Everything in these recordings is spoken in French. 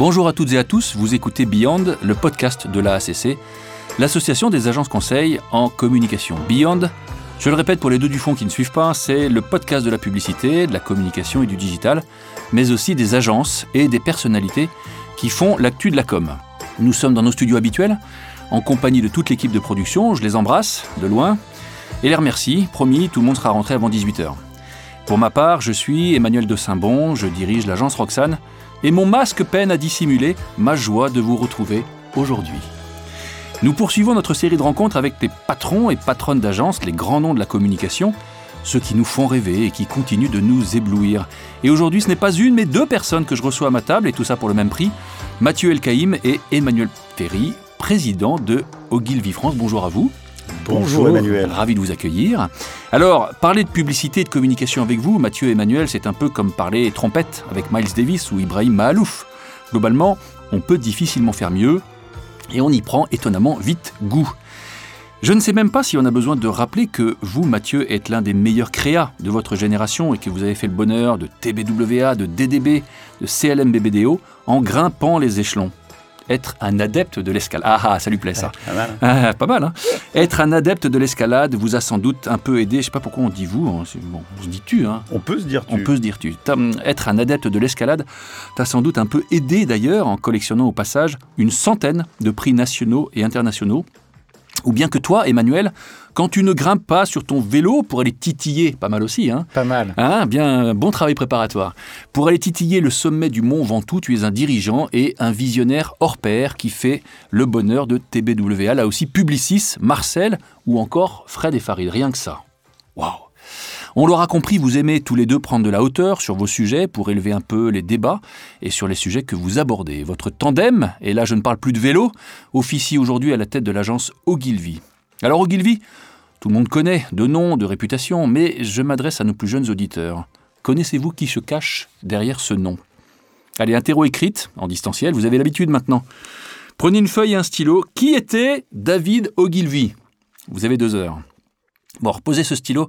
Bonjour à toutes et à tous, vous écoutez Beyond, le podcast de l'AACC, l'association des agences conseils en communication. Beyond, je le répète pour les deux du fond qui ne suivent pas, c'est le podcast de la publicité, de la communication et du digital, mais aussi des agences et des personnalités qui font l'actu de la com. Nous sommes dans nos studios habituels, en compagnie de toute l'équipe de production, je les embrasse de loin et les remercie, promis, tout le monde sera rentré avant 18h. Pour ma part, je suis Emmanuel de Saint-Bon, je dirige l'agence Roxane, et mon masque peine à dissimuler ma joie de vous retrouver aujourd'hui. Nous poursuivons notre série de rencontres avec les patrons et patronnes d'agences, les grands noms de la communication, ceux qui nous font rêver et qui continuent de nous éblouir. Et aujourd'hui, ce n'est pas une, mais deux personnes que je reçois à ma table, et tout ça pour le même prix, Mathieu Elkaïm et Emmanuel Ferry, président de Ogilvy France. Bonjour à vous. Bonjour, Emmanuel. Ravi de vous accueillir. Alors, parler de publicité et de communication avec vous, Mathieu et Emmanuel, c'est un peu comme parler trompette avec Miles Davis ou Ibrahim Mahalouf. Globalement, on peut difficilement faire mieux et on y prend étonnamment vite goût. Je ne sais même pas si on a besoin de rappeler que vous, Mathieu, êtes l'un des meilleurs créas de votre génération et que vous avez fait le bonheur de TBWA, de DDB, de CLM-BBDO en grimpant les échelons être un adepte de l'escalade. Ah, ah, ça lui plaît ça. pas mal. Ah, pas mal, hein Être un adepte de l'escalade vous a sans doute un peu aidé. Je sais pas pourquoi on dit vous. Hein. Bon, on se dit tu. Hein. On peut se dire tu. On peut se dire tu. Être un adepte de l'escalade t'as sans doute un peu aidé d'ailleurs en collectionnant au passage une centaine de prix nationaux et internationaux ou bien que toi, Emmanuel, quand tu ne grimpes pas sur ton vélo pour aller titiller, pas mal aussi, hein Pas mal. Hein, bien, bon travail préparatoire. Pour aller titiller le sommet du mont Ventoux, tu es un dirigeant et un visionnaire hors pair qui fait le bonheur de TBWA, là aussi Publicis, Marcel ou encore Fred et Farid. Rien que ça. Waouh on l'aura compris, vous aimez tous les deux prendre de la hauteur sur vos sujets pour élever un peu les débats et sur les sujets que vous abordez. Votre tandem, et là je ne parle plus de vélo, officie aujourd'hui à la tête de l'agence Ogilvy. Alors Ogilvy, tout le monde connaît, de nom, de réputation, mais je m'adresse à nos plus jeunes auditeurs. Connaissez-vous qui se cache derrière ce nom? Allez, interro écrite, en distanciel, vous avez l'habitude maintenant. Prenez une feuille et un stylo. Qui était David Ogilvy? Vous avez deux heures. Bon, reposez ce stylo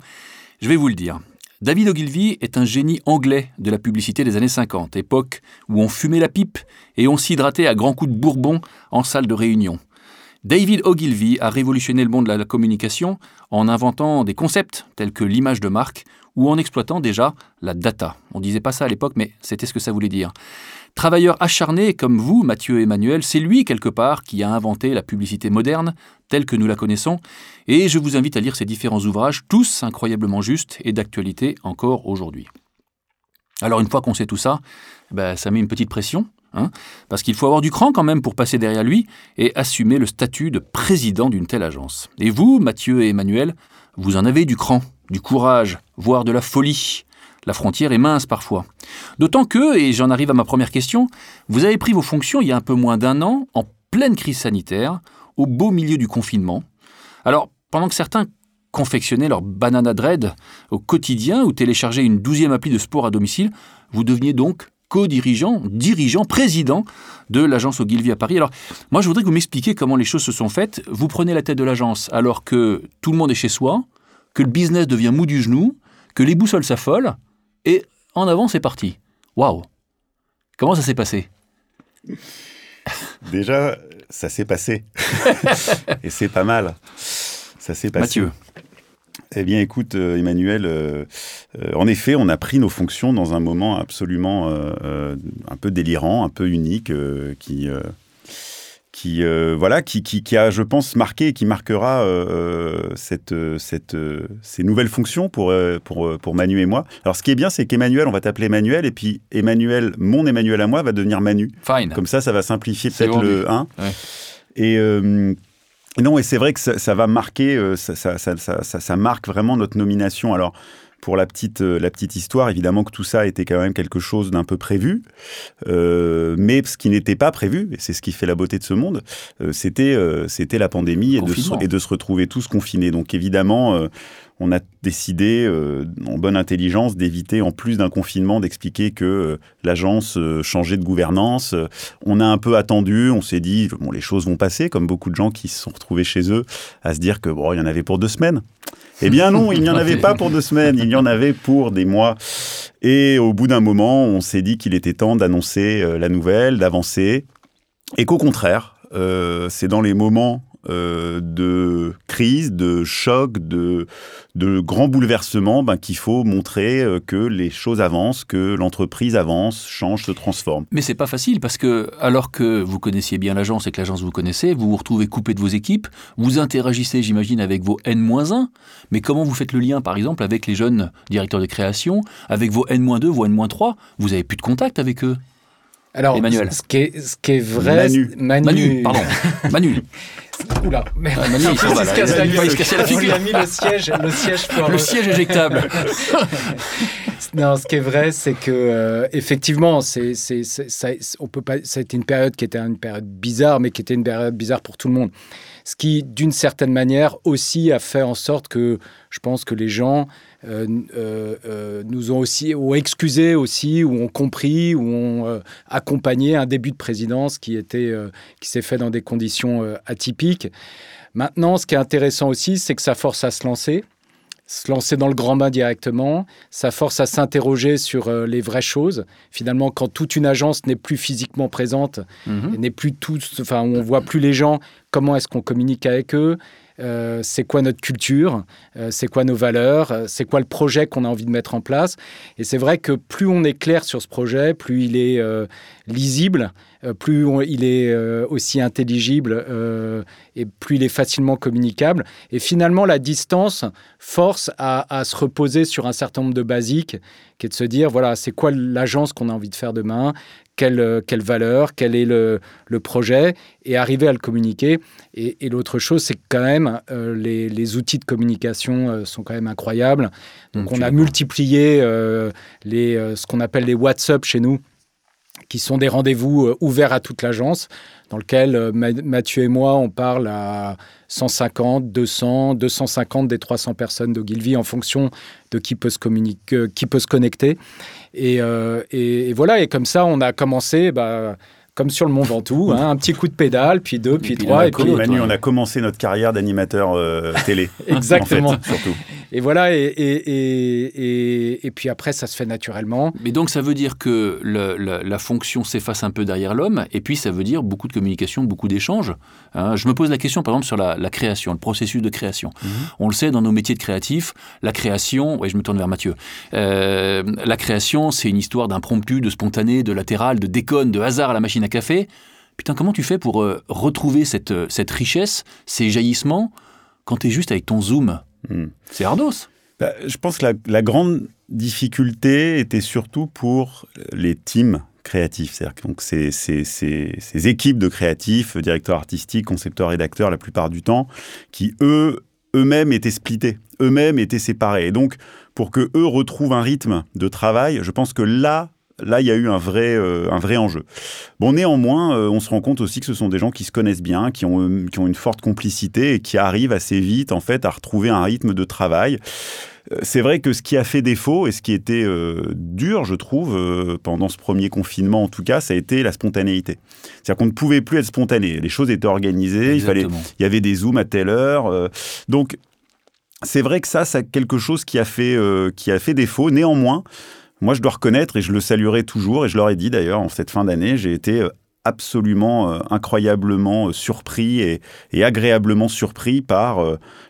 je vais vous le dire. David Ogilvy est un génie anglais de la publicité des années 50, époque où on fumait la pipe et on s'hydratait à grands coups de bourbon en salle de réunion. David Ogilvy a révolutionné le monde de la communication en inventant des concepts tels que l'image de marque ou en exploitant déjà la data. On disait pas ça à l'époque, mais c'était ce que ça voulait dire. Travailleur acharné comme vous, Mathieu Emmanuel, c'est lui, quelque part, qui a inventé la publicité moderne, telle que nous la connaissons, et je vous invite à lire ses différents ouvrages, tous incroyablement justes et d'actualité encore aujourd'hui. Alors une fois qu'on sait tout ça, ben, ça met une petite pression, hein, parce qu'il faut avoir du cran quand même pour passer derrière lui et assumer le statut de président d'une telle agence. Et vous, Mathieu et Emmanuel, vous en avez du cran, du courage, voire de la folie. La frontière est mince parfois. D'autant que, et j'en arrive à ma première question, vous avez pris vos fonctions il y a un peu moins d'un an, en pleine crise sanitaire, au beau milieu du confinement. Alors, pendant que certains confectionnaient leur banana dread au quotidien ou téléchargeaient une douzième appli de sport à domicile, vous deveniez donc co-dirigeant, dirigeant, président de l'agence Ogilvy à Paris. Alors, moi, je voudrais que vous m'expliquiez comment les choses se sont faites. Vous prenez la tête de l'agence alors que tout le monde est chez soi, que le business devient mou du genou, que les boussoles s'affolent, et en avant, c'est parti. Waouh Comment ça s'est passé Déjà, ça s'est passé. et c'est pas mal. Ça s'est passé. Mathieu. Eh bien, écoute, euh, Emmanuel, euh, euh, en effet, on a pris nos fonctions dans un moment absolument un peu délirant, un peu unique, qui qui euh, voilà qui, qui, a je pense marqué et qui marquera euh, euh, cette, cette ces nouvelles fonctions pour pour pour Manu et moi. Alors ce qui est bien c'est qu'Emmanuel on va t'appeler Emmanuel et puis Emmanuel mon Emmanuel à moi va devenir Manu. Fine. Comme ça ça va simplifier peut-être le 1. Et non, et c'est vrai que ça, va marquer, ça, ça, ça, ça, marque vraiment notre nomination. Alors, pour la petite, euh, la petite histoire, évidemment que tout ça était quand même quelque chose d'un peu prévu, euh, mais ce qui n'était pas prévu, et c'est ce qui fait la beauté de ce monde, euh, c'était c'était la pandémie et de, se, et de, se, retrouver tous confinés. Donc évidemment, on a décidé, euh, en bonne intelligence, d'éviter, en plus d'un confinement, d'expliquer que euh, l'agence euh, changeait de gouvernance. on a un peu attendu, on s'est dit, bon, les choses vont passer, comme beaucoup de gens qui se sont retrouvés chez eux, à se dire que bon, il y en avait pour deux semaines. Eh bien non, il n'y en avait pas pour deux semaines, il y en avait pour des mois. Et au bout d'un moment, on s'est dit qu'il était temps d'annoncer la nouvelle, d'avancer, et qu'au contraire, c'est dans les moments euh, de crise, de choc, de, de grands bouleversements ben, qu'il faut montrer euh, que les choses avancent, que l'entreprise avance, change, se transforme. Mais c'est pas facile parce que alors que vous connaissiez bien l'agence et que l'agence vous connaissez, vous vous retrouvez coupé de vos équipes, vous interagissez, j'imagine, avec vos N-1, mais comment vous faites le lien, par exemple, avec les jeunes directeurs de création, avec vos N-2, vos N-3? Vous avez plus de contact avec eux? Alors, Emmanuel. Ce, qui est, ce qui est vrai. Manu. Manu. pardon. Manu. Oula, merde. Ah, il, se casse la, il se casse la figure. Il a mis le siège, le siège pour... Le siège éjectable. non, ce qui est vrai, c'est que euh, effectivement, c'est, c'est, ça, on peut pas. Ça a été une période qui était une période bizarre, mais qui était une période bizarre pour tout le monde. Ce qui, d'une certaine manière, aussi a fait en sorte que je pense que les gens nous ont aussi ont excusé aussi, ou ont compris, ou ont accompagné un début de présidence qui, était, qui s'est fait dans des conditions atypiques. Maintenant, ce qui est intéressant aussi, c'est que ça force à se lancer se lancer dans le grand bain directement, ça force à s'interroger sur les vraies choses. Finalement, quand toute une agence n'est plus physiquement présente, mhm. n'est plus tous, enfin, on voit plus les gens, comment est-ce qu'on communique avec eux? Euh, c'est quoi notre culture, euh, c'est quoi nos valeurs, euh, c'est quoi le projet qu'on a envie de mettre en place? Et c'est vrai que plus on est clair sur ce projet, plus il est lisible, plus il est aussi intelligible et plus il est facilement communicable. Et finalement, la distance force à, à, se reposer sur un certain nombre de basiques, qui est de se dire, voilà, c'est quoi l'agence qu'on a envie de faire demain, quelle, quelle valeur, quel est le, le, projet, et arriver à le communiquer. Et, et l'autre chose, c'est que quand même, euh, les, les, outils de communication euh, sont quand même incroyables. Donc, on a multiplié euh, les, ce qu'on appelle les WhatsApp chez nous qui sont des rendez-vous ouverts à toute l'agence, dans lequel Mathieu et moi, on parle à 150, 200, 250 des 300 personnes d'Ogilvy en fonction de qui peut se, communiquer, qui peut se connecter. Euh, et, et, voilà, et comme ça, on a commencé. Bah, comme sur le Mont Ventoux, hein, un petit coup de pédale, puis deux, puis, trois. Et puis, Manu, on a commencé notre carrière d'animateur euh, télé. Exactement. surtout. Et voilà, et, et, et, puis après, ça se fait naturellement. Mais donc, ça veut dire que la, fonction s'efface un peu derrière l'homme, et puis ça veut dire beaucoup de communication, beaucoup d'échanges. Hein. je me pose la question, par exemple, sur la, création, le processus de création. Mhm. On le sait, dans nos métiers de créatifs, la création, oui, je me tourne vers Mathieu, euh, la création, c'est une histoire d'impromptu, de spontané, de latéral, de déconne, de hasard à la machine à café. Putain, comment tu fais pour euh, retrouver cette, euh, cette richesse, ces jaillissements, quand tu es juste avec ton zoom Hmm. C'est ardos. Bah, je pense que la, grande difficulté était surtout pour les teams créatifs. C'est-à-dire donc ces, ces, équipes de créatifs, directeurs artistiques, concepteurs, rédacteurs, la plupart du temps, qui eux eux-mêmes étaient splittés, eux-mêmes étaient séparés. Et donc, pour que eux retrouvent un rythme de travail, je pense que là, là, il y a eu un vrai, euh, un vrai enjeu. Bon, néanmoins, euh, on se rend compte aussi que ce sont des gens qui se connaissent bien, qui ont, euh, qui ont une forte complicité et qui arrivent assez vite, en fait, à retrouver un rythme de travail. C'est vrai que ce qui a fait défaut et ce qui était dur, je trouve, pendant ce premier confinement en tout cas, ça a été la spontanéité. C'est-à-dire qu'on ne pouvait plus être spontané. Les choses étaient organisées, il, fallait, il y avait des zooms à telle heure. donc, c'est vrai que ça, c'est quelque chose qui a fait, qui a fait défaut. Néanmoins, moi, je dois reconnaître, et je le saluerai toujours, et je leur ai dit d'ailleurs en cette fin d'année, j'ai été euh, absolument euh, incroyablement euh, surpris et, agréablement surpris par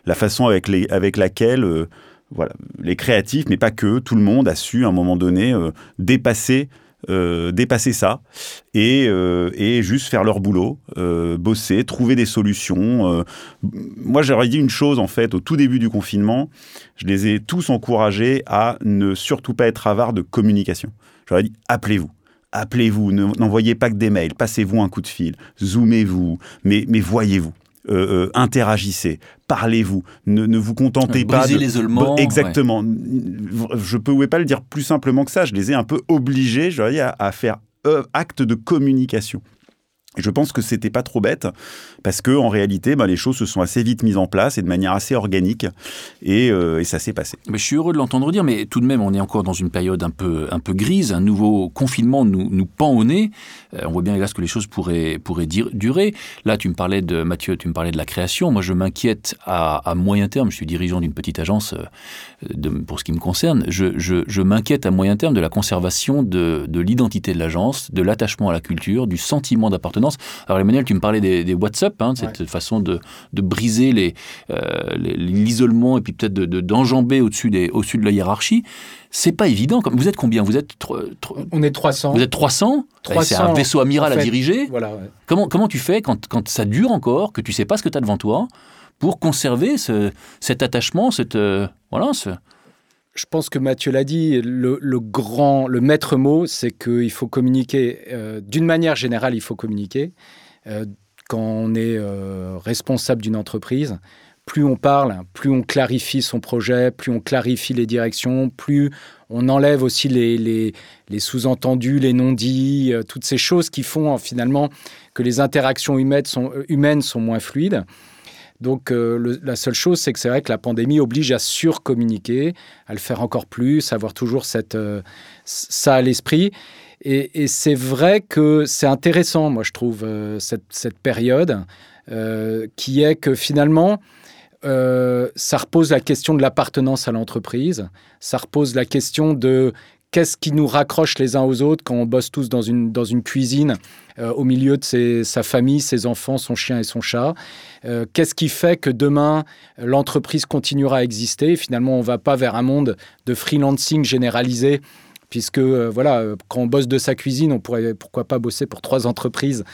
la façon avec, laquelle voilà, les créatifs, mais pas que, tout le monde a su à un moment donné dépasser euh, dépasser ça et, euh, et, juste faire leur boulot, euh, bosser, trouver des solutions. moi, j'aurais dit une chose en fait au tout début du confinement. Je les ai tous encouragés à ne surtout pas être avares de communication. J'aurais dit appelez-vous appelez-vous, n'envoyez pas que des mails, passez-vous un coup de fil, zoomez-vous, mais, mais voyez-vous. Euh, euh, interagissez, parlez-vous, ne, vous contentez pas de l'isolement. exactement. Je ne pouvais pas le dire plus simplement que ça. Je les ai un peu obligés, je à, à faire euh, acte de communication. Je pense que c'était pas trop bête parce que en réalité, bah, les choses se sont assez vite mises en place et de manière assez organique et, euh, et ça s'est passé. Mais je suis heureux de l'entendre dire, mais tout de même, on est encore dans une période un peu, grise. Un nouveau confinement nous, nous pend au nez. Euh, on voit bien hélas que les choses pourraient, durer. Là, tu me parlais de Mathieu, tu me parlais de la création. Moi, je m'inquiète à, moyen terme. Je suis dirigeant d'une petite agence euh, pour ce qui me concerne. Je, m'inquiète à moyen terme de la conservation de l'identité de l'agence, de l'attachement à la culture, du sentiment d'appartenance alors Emmanuel, tu me parlais des, des WhatsApp, hein, cette façon de, de briser euh, l'isolement les, et puis peut-être d'enjamber de, au-dessus au de la hiérarchie. C'est pas évident. Vous êtes combien? Vous êtes On est 300. Vous êtes 300, 300 C'est un vaisseau amiral en fait, à diriger. Voilà, comment, comment tu fais quand, quand ça dure encore, que tu sais pas ce que tu as devant toi, pour conserver ce, cet attachement, cette, euh, voilà, ce, je pense que Mathieu l'a dit, le, grand, le maître mot, c'est qu'il faut communiquer. Euh, D'une manière générale, il faut communiquer. Euh, quand on est euh, responsable d'une entreprise, plus on parle, plus on clarifie son projet, plus on clarifie les directions, plus on enlève aussi les, sous-entendus, les non-dits, toutes ces choses qui font finalement que les interactions humaines sont moins fluides. Donc euh, la seule chose, c'est que c'est vrai que la pandémie oblige à surcommuniquer, à le faire encore plus, à avoir toujours cette, euh, ça à l'esprit. Et, c'est vrai que c'est intéressant, moi je trouve, euh, cette, cette, période, qui est que finalement, ça repose la question de l'appartenance à l'entreprise, ça repose la question de qu'est-ce qui nous raccroche les uns aux autres quand on bosse tous dans une, dans une cuisine euh, au milieu de sa famille, ses enfants, son chien et son chat. Euh, Qu'est-ce qui fait que demain, l'entreprise continuera à exister? Finalement, on ne va pas vers un monde de freelancing généralisé puisque euh, voilà, quand on bosse de sa cuisine, on pourrait pourquoi pas bosser pour trois entreprises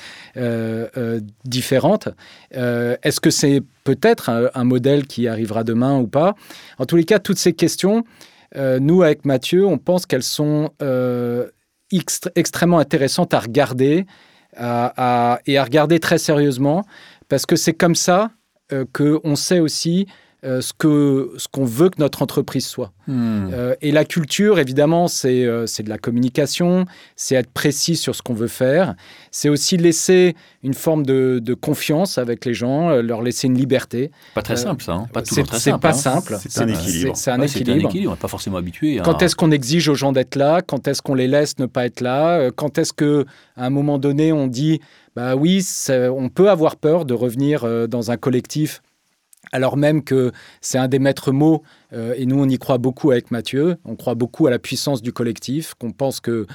différentes. Est-ce que c'est peut-être un, modèle qui arrivera demain ou pas? En tous les cas, toutes ces questions, euh, nous avec Mathieu, on pense qu'elles sont euh, extrêmement intéressantes à regarder et à regarder très sérieusement, parce que c'est comme ça euh, qu'on sait aussi euh, ce qu'on ce qu veut que notre entreprise soit. Mmh. Euh, et la culture, évidemment, c'est euh, de la communication, c'est être précis sur ce qu'on veut faire, c'est aussi laisser une forme de, de, confiance avec les gens, leur laisser une liberté. Pas très simple, ça. Hein pas c'est pas hein simple. C'est un équilibre. C'est un, ouais, équilibre. un équilibre. On n'est pas forcément habitué. À... Quand est-ce qu'on exige aux gens d'être là? Quand est-ce qu'on les laisse ne pas être là? Quand est-ce qu'à un moment donné, on dit, bah oui, on peut avoir peur de revenir dans un collectif alors même que c'est un des maîtres mots, euh, et nous on y croit beaucoup avec Mathieu, on croit beaucoup à la puissance du collectif, qu'on pense que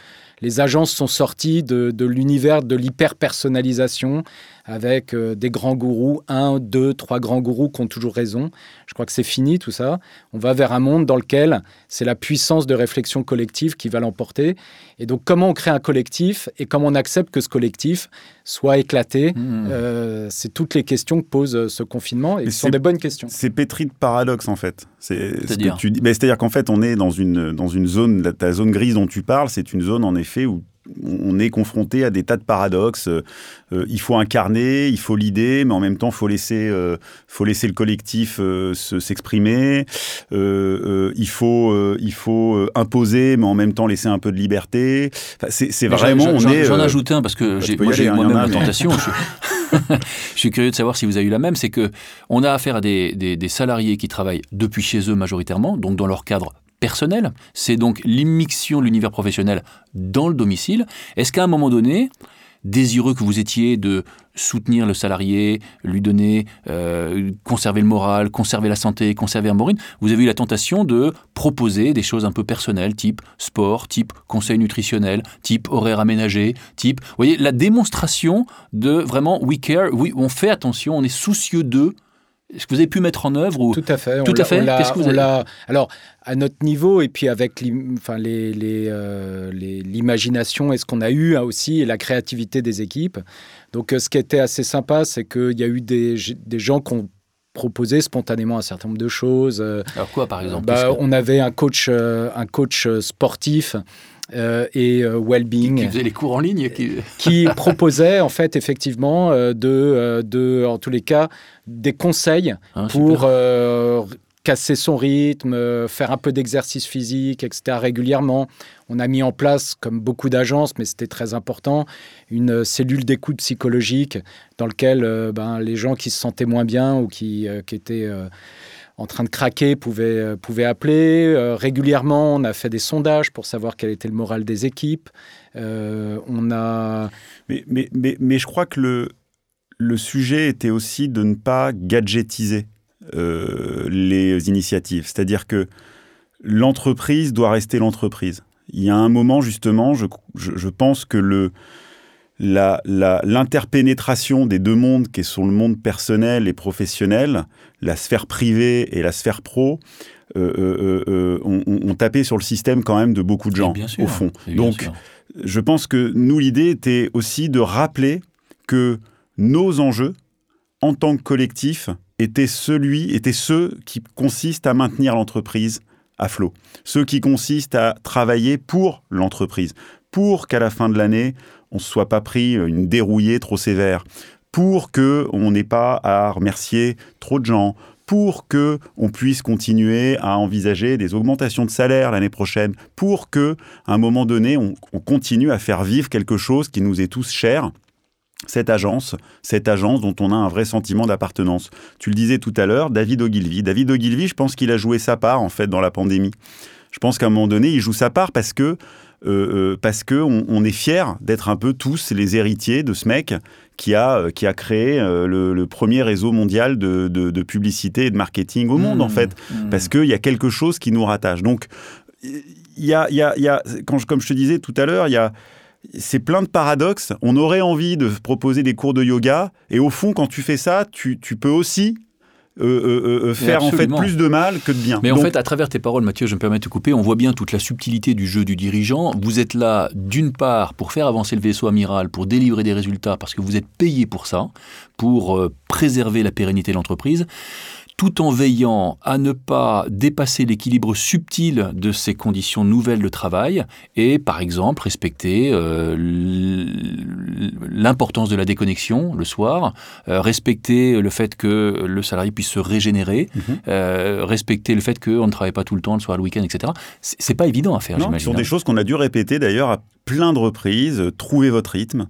les agences sont sorties de, de l'univers de l'hyper-personnalisation avec euh, des grands gourous, un, deux, trois grands gourous qui ont toujours raison. Je crois que c'est fini tout ça. On va vers un monde dans lequel c'est la puissance de réflexion collective qui va l'emporter. Et donc comment on crée un collectif et comment on accepte que ce collectif soit éclaté, mmh. euh, c'est toutes les questions que pose euh, ce confinement et ce sont des bonnes questions. C'est pétri de paradoxe en fait. C'est-à-dire ce C'est-à-dire qu'en fait on est dans une, dans une zone, ta zone grise dont tu parles, c'est une zone en effet où on est confronté à des tas de paradoxes. Euh, il faut incarner, il faut l'idée, mais en même temps, il faut laisser, euh, faut laisser le collectif euh, s'exprimer. Se, il faut, il faut imposer, mais en même temps laisser un peu de liberté. Enfin, c'est vraiment, est. J'en ajoute un parce que j'ai moi-même la tentation. je, suis, je suis curieux de savoir si vous avez eu la même. C'est que on a affaire à des, des, des salariés qui travaillent depuis chez eux majoritairement, donc dans leur cadre personnel. C'est donc l'immixion de l'univers professionnel dans le domicile. Est-ce qu'à un moment donné, désireux que vous étiez de soutenir le salarié, lui donner, euh, conserver le moral, conserver la santé, conserver un morine, vous avez eu la tentation de proposer des choses un peu personnelles, type sport, type conseil nutritionnel, type horaire aménagé, type, vous voyez, la démonstration de vraiment we care, oui, on fait attention, on est soucieux d'eux, est-ce que vous avez pu mettre en œuvre ou... Tout à fait. Tout à fait. Qu'est-ce que vous avez... Alors, à notre niveau, et puis avec l'imagination les, les, euh, les, et ce qu'on a eu hein, aussi, et la créativité des équipes. Donc, euh, ce qui était assez sympa, c'est qu'il y a eu des, des gens qui ont proposé spontanément un certain nombre de choses. Alors quoi, par exemple bah. On avait un coach, euh, un coach sportif euh, et euh, well-being. Qui faisait les cours en ligne. Qui, qui proposait en fait effectivement euh, de, euh, de, en tous les cas, des conseils hein, pour casser son rythme, faire un peu d'exercice physique, etc. régulièrement. On a mis en place, comme beaucoup d'agences, mais c'était très important, une cellule d'écoute psychologique dans laquelle ben, les gens qui se sentaient moins bien ou qui, qui étaient en train de craquer pouvaient, pouvaient appeler. régulièrement, on a fait des sondages pour savoir quel était le moral des équipes. on a... Mais, mais, mais, mais je crois que le, le sujet était aussi de ne pas gadgetiser euh, les initiatives. C'est-à-dire que l'entreprise doit rester l'entreprise. Il y a un moment, justement, je, pense que le, l'interpénétration des deux mondes qui sont le monde personnel et professionnel, la sphère privée et la sphère pro, euh, euh, ont, tapé sur le système quand même de beaucoup de gens, au fond. Donc, je pense que nous, l'idée était aussi de rappeler que nos enjeux, en tant que collectif, étaient, celui, étaient ceux qui consistent à maintenir l'entreprise à flot, ceux qui consistent à travailler pour l'entreprise, pour qu'à la fin de l'année, on ne soit pas pris une dérouillée trop sévère, pour que on n'ait pas à remercier trop de gens, pour que on puisse continuer à envisager des augmentations de salaire l'année prochaine, pour que à un moment donné, on, on continue à faire vivre quelque chose qui nous est tous cher cette agence, cette agence dont on a un vrai sentiment d'appartenance. Tu le disais tout à l'heure, David Ogilvy. David Ogilvy, je pense qu'il a joué sa part en fait dans la pandémie. Je pense qu'à un moment donné, il joue sa part parce que euh, euh, parce que on, est fier d'être un peu tous les héritiers de ce mec qui a euh, qui a créé le, premier réseau mondial de, publicité et de marketing au monde en mmh. fait, mmh. parce qu'il y a quelque chose qui nous rattache. Donc il y a, y a, y a quand, comme je te disais tout à l'heure, il y a c'est plein de paradoxes. On aurait envie de proposer des cours de yoga, et au fond, quand tu fais ça, tu, peux aussi euh, euh, euh, faire en fait plus de mal que de bien. Mais en fait, à travers tes paroles, Mathieu, je me permets de te couper, on voit bien toute la subtilité du jeu du dirigeant. Vous êtes là, d'une part, pour faire avancer le vaisseau amiral, pour délivrer des résultats, parce que vous êtes payé pour ça, pour préserver la pérennité de l'entreprise tout en veillant à ne pas dépasser l'équilibre subtil de ces conditions nouvelles de travail et, par exemple, respecter euh, l'importance de la déconnexion le soir, euh, respecter le fait que le salarié puisse se régénérer, mhm. euh, respecter le fait qu'on ne travaille pas tout le temps, le soir, le week-end, etc. C'est pas évident à faire, j'imagine. Ce sont des hein. choses qu'on a dû répéter d'ailleurs à plein de reprises. Trouvez votre rythme,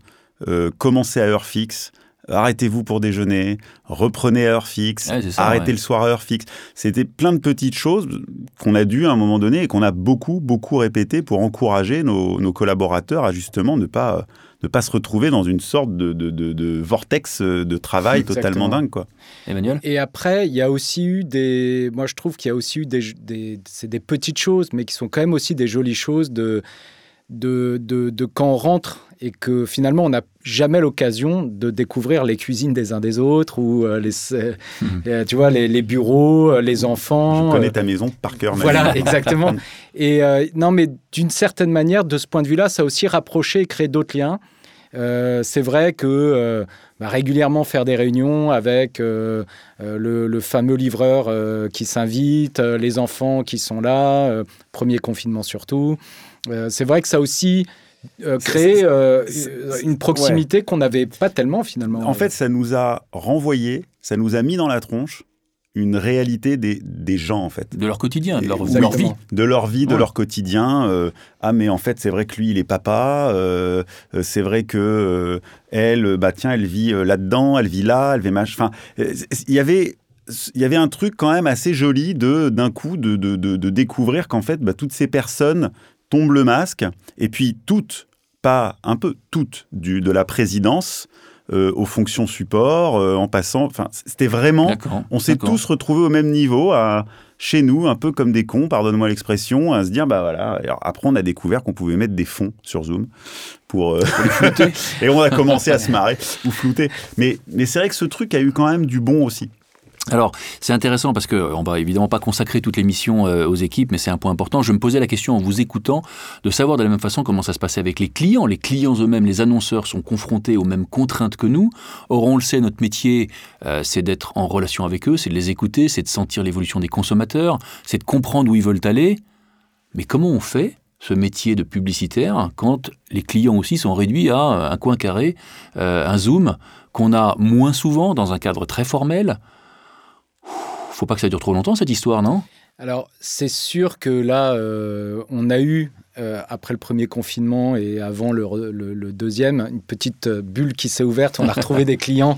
commencez à heure fixe arrêtez-vous pour déjeuner, reprenez à heure fixe, arrêtez le soir à heure fixe. C'était plein de petites choses qu'on a dû à un moment donné et qu'on a beaucoup, beaucoup répété pour encourager nos, collaborateurs à justement ne pas, ne pas se retrouver dans une sorte de, de, vortex de travail totalement dingue. Quoi. Emmanuel? Et après, il y a aussi eu des... Moi, je trouve qu'il y a aussi eu des... des c'est des petites choses, mais qui sont quand même aussi des jolies choses de... De, de, de, quand on rentre et que finalement on n'a jamais l'occasion de découvrir les cuisines des uns des autres ou euh, les, mhm. euh, tu vois, les, bureaux, euh, les enfants. Je connais ta maison par cœur. Voilà, exactement. Et non, mais d'une certaine manière, de ce point de vue-là, ça a aussi rapproché et créé d'autres liens. c'est vrai que bah, régulièrement faire des réunions avec le, le, fameux livreur qui s'invite, les enfants qui sont là, premier confinement surtout. c'est vrai que ça aussi euh, créer euh, une proximité qu'on n'avait pas tellement finalement. En fait, ça nous a renvoyé, ça nous a mis dans la tronche une réalité des, des gens en fait. De leur quotidien, de leur, vie. De leur vie, de leur quotidien. Euh, ah mais en fait c'est vrai que lui il est papa, c'est vrai que elle, bah tiens elle vit là-dedans, elle vit là, elle vit mach... Enfin, il y avait il y avait un truc quand même assez joli de d'un coup de, de, de, découvrir qu'en fait bah, toutes ces personnes tombe le masque, et puis toutes, pas un peu, toutes du, de la présidence euh, aux fonctions support, euh, en passant. Enfin, c'était vraiment. On s'est tous retrouvés au même niveau, à, chez nous, un peu comme des cons, pardonne-moi l'expression, à se dire, bah voilà. après, on a découvert qu'on pouvait mettre des fonds sur Zoom pour, euh, les flouter. et on a commencé à se marrer ou flouter. Mais, mais c'est vrai que ce truc a eu quand même du bon aussi. Alors, c'est intéressant parce qu'on va évidemment pas consacrer toute l'émission euh, aux équipes, mais c'est un point important. Je me posais la question en vous écoutant de savoir de la même façon comment ça se passait avec les clients. Les clients eux-mêmes, les annonceurs sont confrontés aux mêmes contraintes que nous. Or, on le sait, notre métier, euh, c'est d'être en relation avec eux, c'est de les écouter, c'est de sentir l'évolution des consommateurs, c'est de comprendre où ils veulent aller. Mais comment on fait ce métier de publicitaire quand les clients aussi sont réduits à un coin carré, euh, un zoom qu'on a moins souvent dans un cadre très formel faut pas que ça dure trop longtemps cette histoire, non? Alors, c'est sûr que là, on a eu euh, après le premier confinement et avant le, deuxième, une petite euh, bulle qui s'est ouverte. On a retrouvé des clients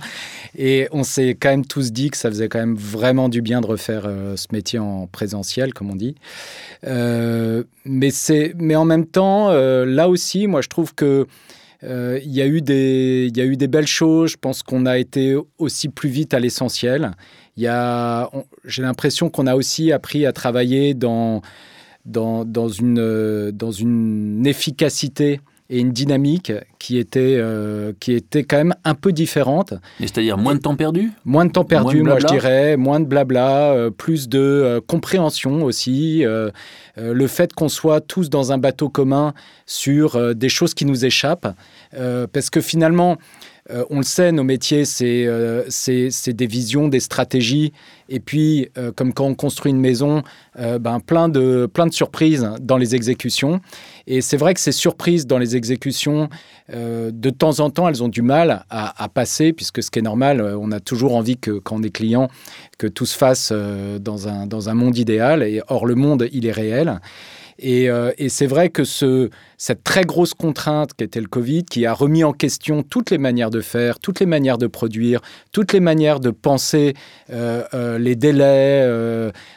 et on s'est quand même tous dit que ça faisait quand même vraiment du bien de refaire euh, ce métier en présentiel, comme on dit. mais, mais en même temps, là aussi, moi, je trouve que il y, a eu des, il y a eu des belles choses. Je pense qu'on a été aussi plus vite à l'essentiel. J'ai l'impression qu'on a aussi appris à travailler dans dans, dans, une, euh, dans une efficacité et une dynamique qui était, euh, qui était quand même un peu différente. C'est-à-dire moins de temps perdu? Moins de temps perdu, moi je dirais, moins de blabla, euh, plus de compréhension aussi. le fait qu'on soit tous dans un bateau commun sur des choses qui nous échappent. parce que finalement, euh, on le sait, nos métiers, euh, c'est des visions, des stratégies. Et puis, euh, comme quand on construit une maison, ben, plein, de, plein de surprises dans les exécutions. Et c'est vrai que ces surprises dans les exécutions, de temps en temps, elles ont du mal à, passer, puisque ce qui est normal, on a toujours envie que quand on est client, que tout se fasse dans, un, dans un monde idéal. Et or, le monde, il est réel. Euh, et, c'est vrai que ce, cette très grosse contrainte qui était le Covid, qui a remis en question toutes les manières de faire, toutes les manières de produire, toutes les manières de penser euh, euh, les délais,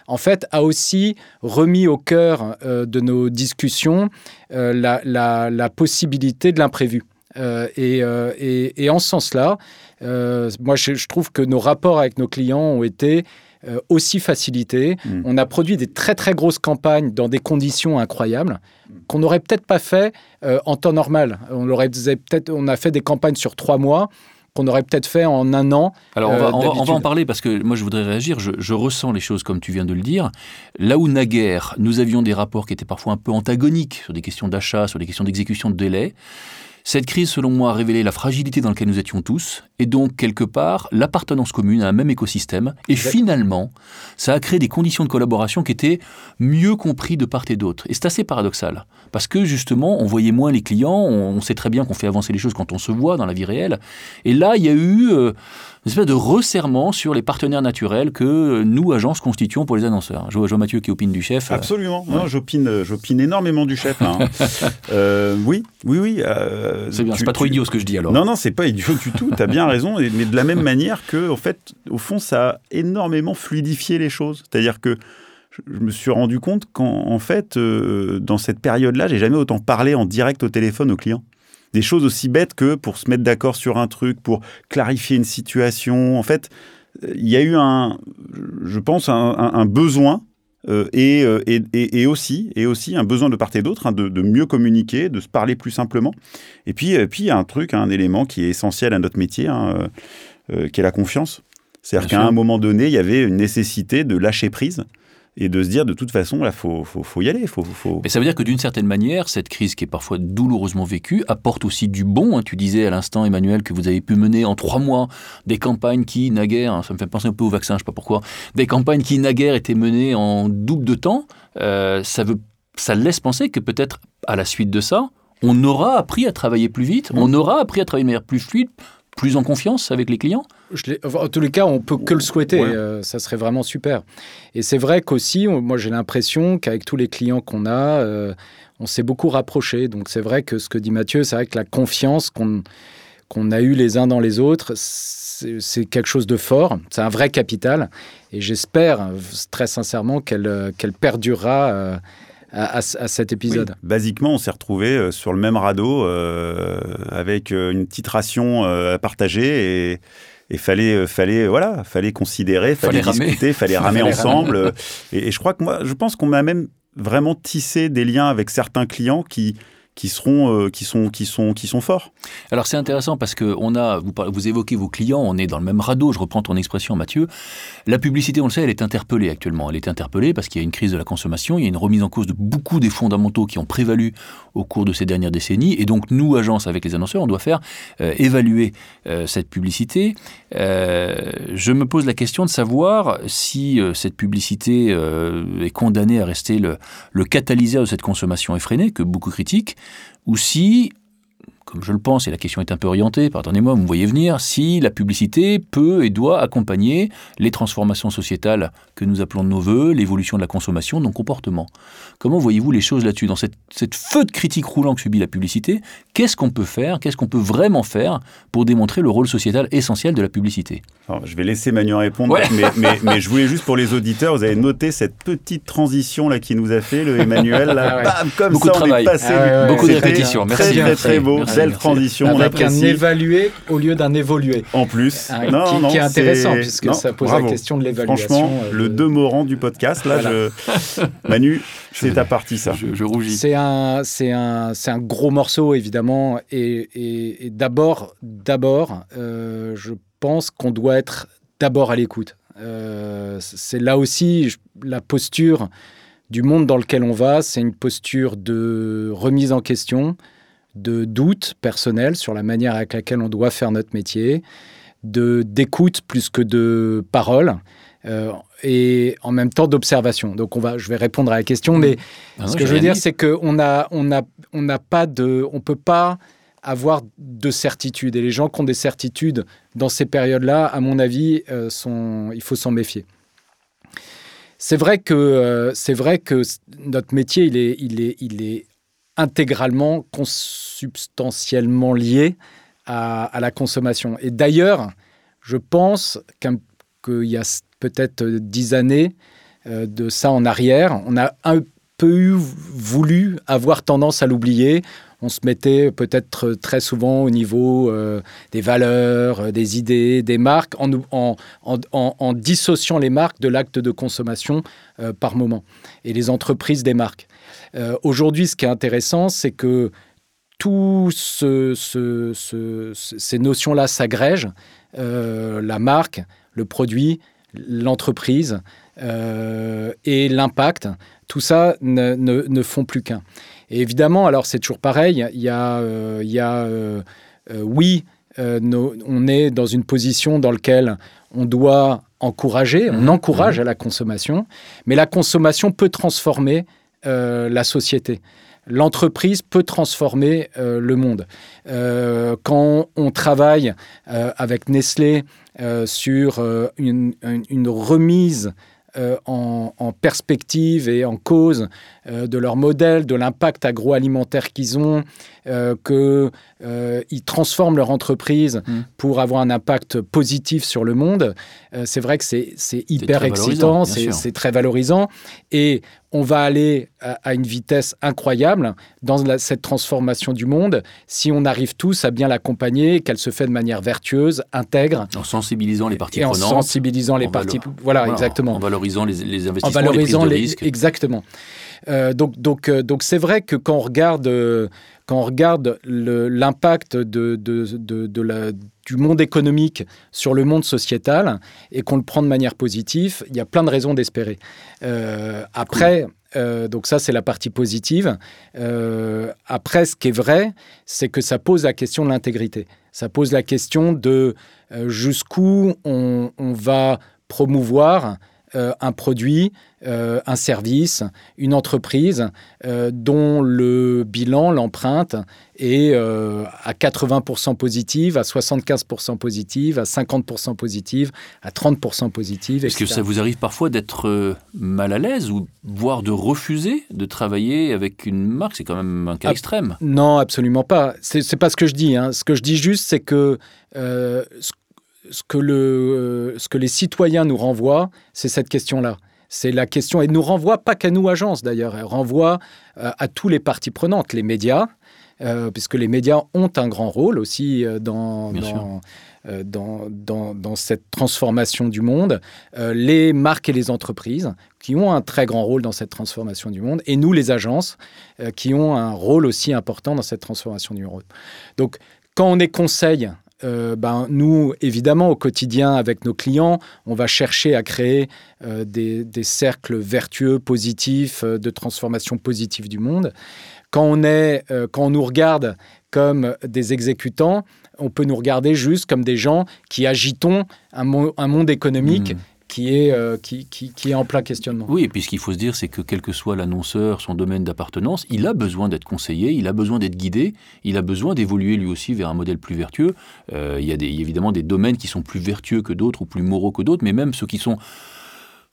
en fait, a aussi remis au cœur de nos discussions la, possibilité de l'imprévu. Et, en ce sens-là, moi, je, trouve que nos rapports avec nos clients ont été euh, aussi facilité. Mm. On a produit des très très grosses campagnes dans des conditions incroyables qu'on n'aurait peut-être pas fait euh, en temps normal. On aurait peut-être, on a fait des campagnes sur trois mois qu'on aurait peut-être fait en un an. Alors on va, euh, on, va, en parler parce que moi je voudrais réagir, je, je, ressens les choses comme tu viens de le dire. Là où naguère, nous avions des rapports qui étaient parfois un peu antagoniques sur des questions d'achat, sur des questions d'exécution de délai, cette crise, selon moi, a révélé la fragilité dans laquelle nous étions tous, et donc, quelque part, l'appartenance commune à un même écosystème. Et finalement, ça a créé des conditions de collaboration qui étaient mieux compris de part et d'autre. Et c'est assez paradoxal, parce que justement, on voyait moins les clients, on, sait très bien qu'on fait avancer les choses quand on se voit dans la vie réelle. Et là, il y a eu... Euh, une espèce de resserrement sur les partenaires naturels que nous, agences, constituons pour les annonceurs. Je vois, Mathieu qui opine du chef. Absolument. j'opine, j'opine énormément du chef. Hein. Euh, oui, oui, oui. Euh, c'est bien, c'est pas trop idiot ce que je dis alors. Non, non, c'est pas idiot du tout. Tu as bien raison. Mais de la même manière que, en fait, au fond, ça a énormément fluidifié les choses. C'est-à-dire que je me suis rendu compte qu'en fait, euh, dans cette période-là, j'ai jamais autant parlé en direct au téléphone aux clients des choses aussi bêtes que pour se mettre d'accord sur un truc, pour clarifier une situation. En fait, il y a eu un, je pense, un, besoin euh, euh, et, et, aussi, et aussi un besoin de part et d'autre hein, de, mieux communiquer, de se parler plus simplement. Et puis, et puis il y a un truc, un élément qui est essentiel à notre métier, hein, euh, qui est la confiance. C'est-à-dire qu'à un moment donné, il y avait une nécessité de lâcher prise et de se dire de toute façon, là, faut, faut, faut y aller. Faut, faut... Mais ça veut dire que d'une certaine manière, cette crise qui est parfois douloureusement vécue apporte aussi du bon. Hein. Tu disais à l'instant, Emmanuel, que vous avez pu mener en trois mois des campagnes qui, naguère, hein, ça me fait penser un peu au vaccin, je ne sais pas pourquoi, des campagnes qui, naguère, étaient menées en double de temps. Euh, ça, veut, ça laisse penser que peut-être à la suite de ça, on aura appris à travailler plus vite, on aura appris à travailler de manière plus fluide, plus en confiance avec les clients je En tous les cas, on peut que le souhaiter. Euh, ça serait vraiment super. Et c'est vrai qu'aussi, moi, j'ai l'impression qu'avec tous les clients qu'on a, euh, on s'est beaucoup rapproché. Donc, c'est vrai que ce que dit Mathieu, c'est vrai que la confiance qu'on qu'on a eu les uns dans les autres, c'est quelque chose de fort. C'est un vrai capital. Et j'espère très sincèrement qu'elle qu'elle perdurera. À, cet épisode. Basiquement, on s'est retrouvé euh, sur le même radeau avec une petite ration à partager et, et fallait euh, fallait voilà fallait considérer fallait, discuter fallait ramer. ensemble. Et, et, je crois que moi je pense qu'on m'a même vraiment tissé des liens avec certains clients qui qui seront euh, qui sont qui sont qui sont forts. Alors c'est intéressant parce que on a vous, évoquez vos clients, on est dans le même radeau. Je reprends ton expression, Mathieu. La publicité, on le sait, elle est interpellée actuellement. Elle est interpellée parce qu'il y a une crise de la consommation, il y a une remise en cause de beaucoup des fondamentaux qui ont prévalu au cours de ces dernières décennies. Et donc nous, agences avec les annonceurs, on doit faire euh, évaluer euh, cette publicité. je me pose la question de savoir si cette publicité est condamnée à rester le catalyseur de cette consommation effrénée que beaucoup critiquent ou si, comme je le pense, et la question est un peu orientée, pardonnez-moi, vous me voyez venir, si la publicité peut et doit accompagner les transformations sociétales que nous appelons de nos voeux, l'évolution de la consommation, de nos comportements. Comment voyez-vous les choses là-dessus Dans cette, cette feu de critique roulant que subit la publicité, qu'est-ce qu'on peut faire, qu'est-ce qu'on peut vraiment faire pour démontrer le rôle sociétal essentiel de la publicité? Alors, Je vais laisser Manu répondre, mais, mais, mais, je voulais juste pour les auditeurs, vous avez noté cette petite transition là qui nous a fait, le Emmanuel, là, Ah bam, comme Beaucoup ça, de on travail. est passé Ah ouais, du- ouais, Beaucoup de répétitions. Très, Merci, très, merci. très beau. Merci, Belle merci. transition, on Avec un évalué au lieu d'un évolué. En plus, Ah, non, qui, non, qui est intéressant c'est- puisque non, ça pose bravo. la question de l'évaluation. Franchement, euh, le de- demeurant du podcast, là, je... Manu, c'est ta partie, ça. Je, je rougis. C'est un, c'est un, c'est un gros morceau évidemment, et, et- et d'abord, d'abord, euh, je pense qu'on doit être d'abord à l'écoute. Euh, c'est là aussi je- la posture du monde dans lequel on va, c'est une posture de remise en question, de doute personnel sur la manière avec laquelle on doit faire notre métier, de d'écoute plus que de parole. euh, et en même temps d'observation. Donc on va, je vais répondre à la question, mais Ah non, ce que je veux dire, c'est qu'on a, on a, on n'a pas de, on peut pas avoir de certitude. Et les gens qui ont des certitudes dans ces périodes-là, à mon avis, euh, sont, il faut s'en méfier. C'est vrai que, euh, c'est vrai que notre métier, il est, il est, il est intégralement, consubstantiellement lié à, la consommation. Et d'ailleurs, je pense qu'il y a peut-être dix années euh, de ça en arrière, on a un peu eu voulu avoir tendance à l'oublier. On se mettait peut-être très souvent au niveau euh, des valeurs, euh, des idées, des marques, en, dissociant les marques de l'acte de consommation par moment, et les entreprises des marques. Euh, Aujourd'hui, ce qui est intéressant, c'est que tous ce- ce- ce- ce- ces notions-là s'agrègent. Euh, la marque, le produit, l'entreprise euh, et l'impact, tout ça ne, ne- ne font plus qu'un. Et évidemment, alors c'est toujours pareil, il y a, euh, il y a oui, nos- on est dans une position dans laquelle on doit encourager, on Mhm, encourage à la consommation, mais la consommation peut transformer euh, la société. L'entreprise peut transformer euh, le monde. Euh, quand on travaille avec Nestlé sur une, une- une remise en, en perspective et en cause de leur modèle, de l'impact agroalimentaire qu'ils ont, qu'ils transforment leur entreprise Mm. pour avoir un impact positif sur le monde, c'est vrai que c'est hyper excitant, c'est très valorisant. Et on va aller à, à une vitesse incroyable dans la- cette transformation du monde si on arrive tous à bien l'accompagner, qu'elle se fait de manière vertueuse, intègre En sensibilisant les parties et en prenantes. sensibilisant les en parties. Voilà, voilà, exactement En valorisant les, les en investissements, valorisant les les, prises de risque. exactement. Euh, donc donc euh, donc c'est vrai que quand on regarde euh, quand on regarde l'impact de, de, de, de la du monde économique sur le monde sociétal et qu'on le prend de manière positive, il y a plein de raisons d'espérer. Euh, après, euh, donc ça c'est la partie positive. Euh, après, ce qui est vrai, c'est que ça pose la question de l'intégrité. Ça pose la question de euh, jusqu'où on, on va promouvoir euh, un produit, euh, un service, une entreprise euh, dont le bilan, l'empreinte est à 80% positive, à 75% positive, à 50% positive, à 30% positive. Est-ce que ça vous arrive parfois d'être mal à l'aise ou voire de refuser de travailler avec une marque? C'est quand même un cas extrême. Non, absolument pas. C'est pas ce que je dis. hein. Ce que je dis juste, c'est que ce, ce que le, euh, ce que les citoyens nous renvoient, c'est cette question-là. C'est la question, et nous renvoie pas qu'à nous, agences d'ailleurs, elle renvoie euh, à tous les parties prenantes, les médias, euh, puisque les médias ont un grand rôle aussi dans, Bien dans, euh, dans, dans, dans cette transformation du monde, euh, les marques et les entreprises qui ont un très grand rôle dans cette transformation du monde, et nous, les agences, qui ont un rôle aussi important dans cette transformation du monde. Donc, quand on est conseil, euh, ben, nous, évidemment, au quotidien, avec nos clients, on va chercher à créer euh, des, des cercles vertueux, positifs, euh, de transformation positive du monde. Quand on, est, euh, quand on nous regarde comme des exécutants, on peut nous regarder juste comme des gens qui agitons un, un monde économique Mmh. Qui est, euh, qui, est en plein questionnement. Oui, et puis ce qu'il faut se dire, c'est que quel que soit l'annonceur, son domaine d'appartenance, il a besoin d'être conseillé, il a besoin d'être guidé, il a besoin d'évoluer lui aussi vers un modèle plus vertueux. Euh, il y a évidemment des domaines qui sont plus vertueux que d'autres ou plus moraux que d'autres, mais même ceux qui sont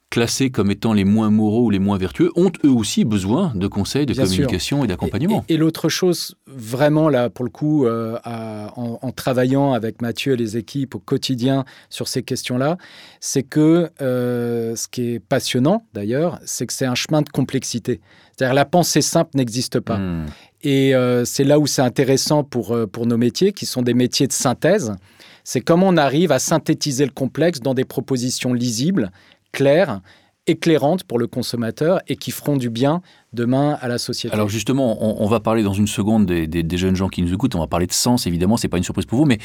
classés comme étant les moins moraux ou les moins vertueux, ont eux aussi besoin de conseils, de communication et d'accompagnement. Et, l'autre chose, vraiment là, pour le coup, euh, en, travaillant avec Mathieu et les équipes au quotidien sur ces questions-là, c'est que euh, ce qui est passionnant d'ailleurs, c'est que c'est un chemin de complexité. C'est-à-dire la pensée simple n'existe pas. Hmm. Et euh, c'est là où c'est intéressant pour, pour nos métiers, qui sont des métiers de synthèse. C'est comment on arrive à synthétiser le complexe dans des propositions lisibles claires, éclairantes pour le consommateur et qui feront du bien demain à la société. Alors justement, on, va parler dans une seconde des, jeunes gens qui nous écoutent, on va parler de sens évidemment, c'est pas une surprise pour vous, mais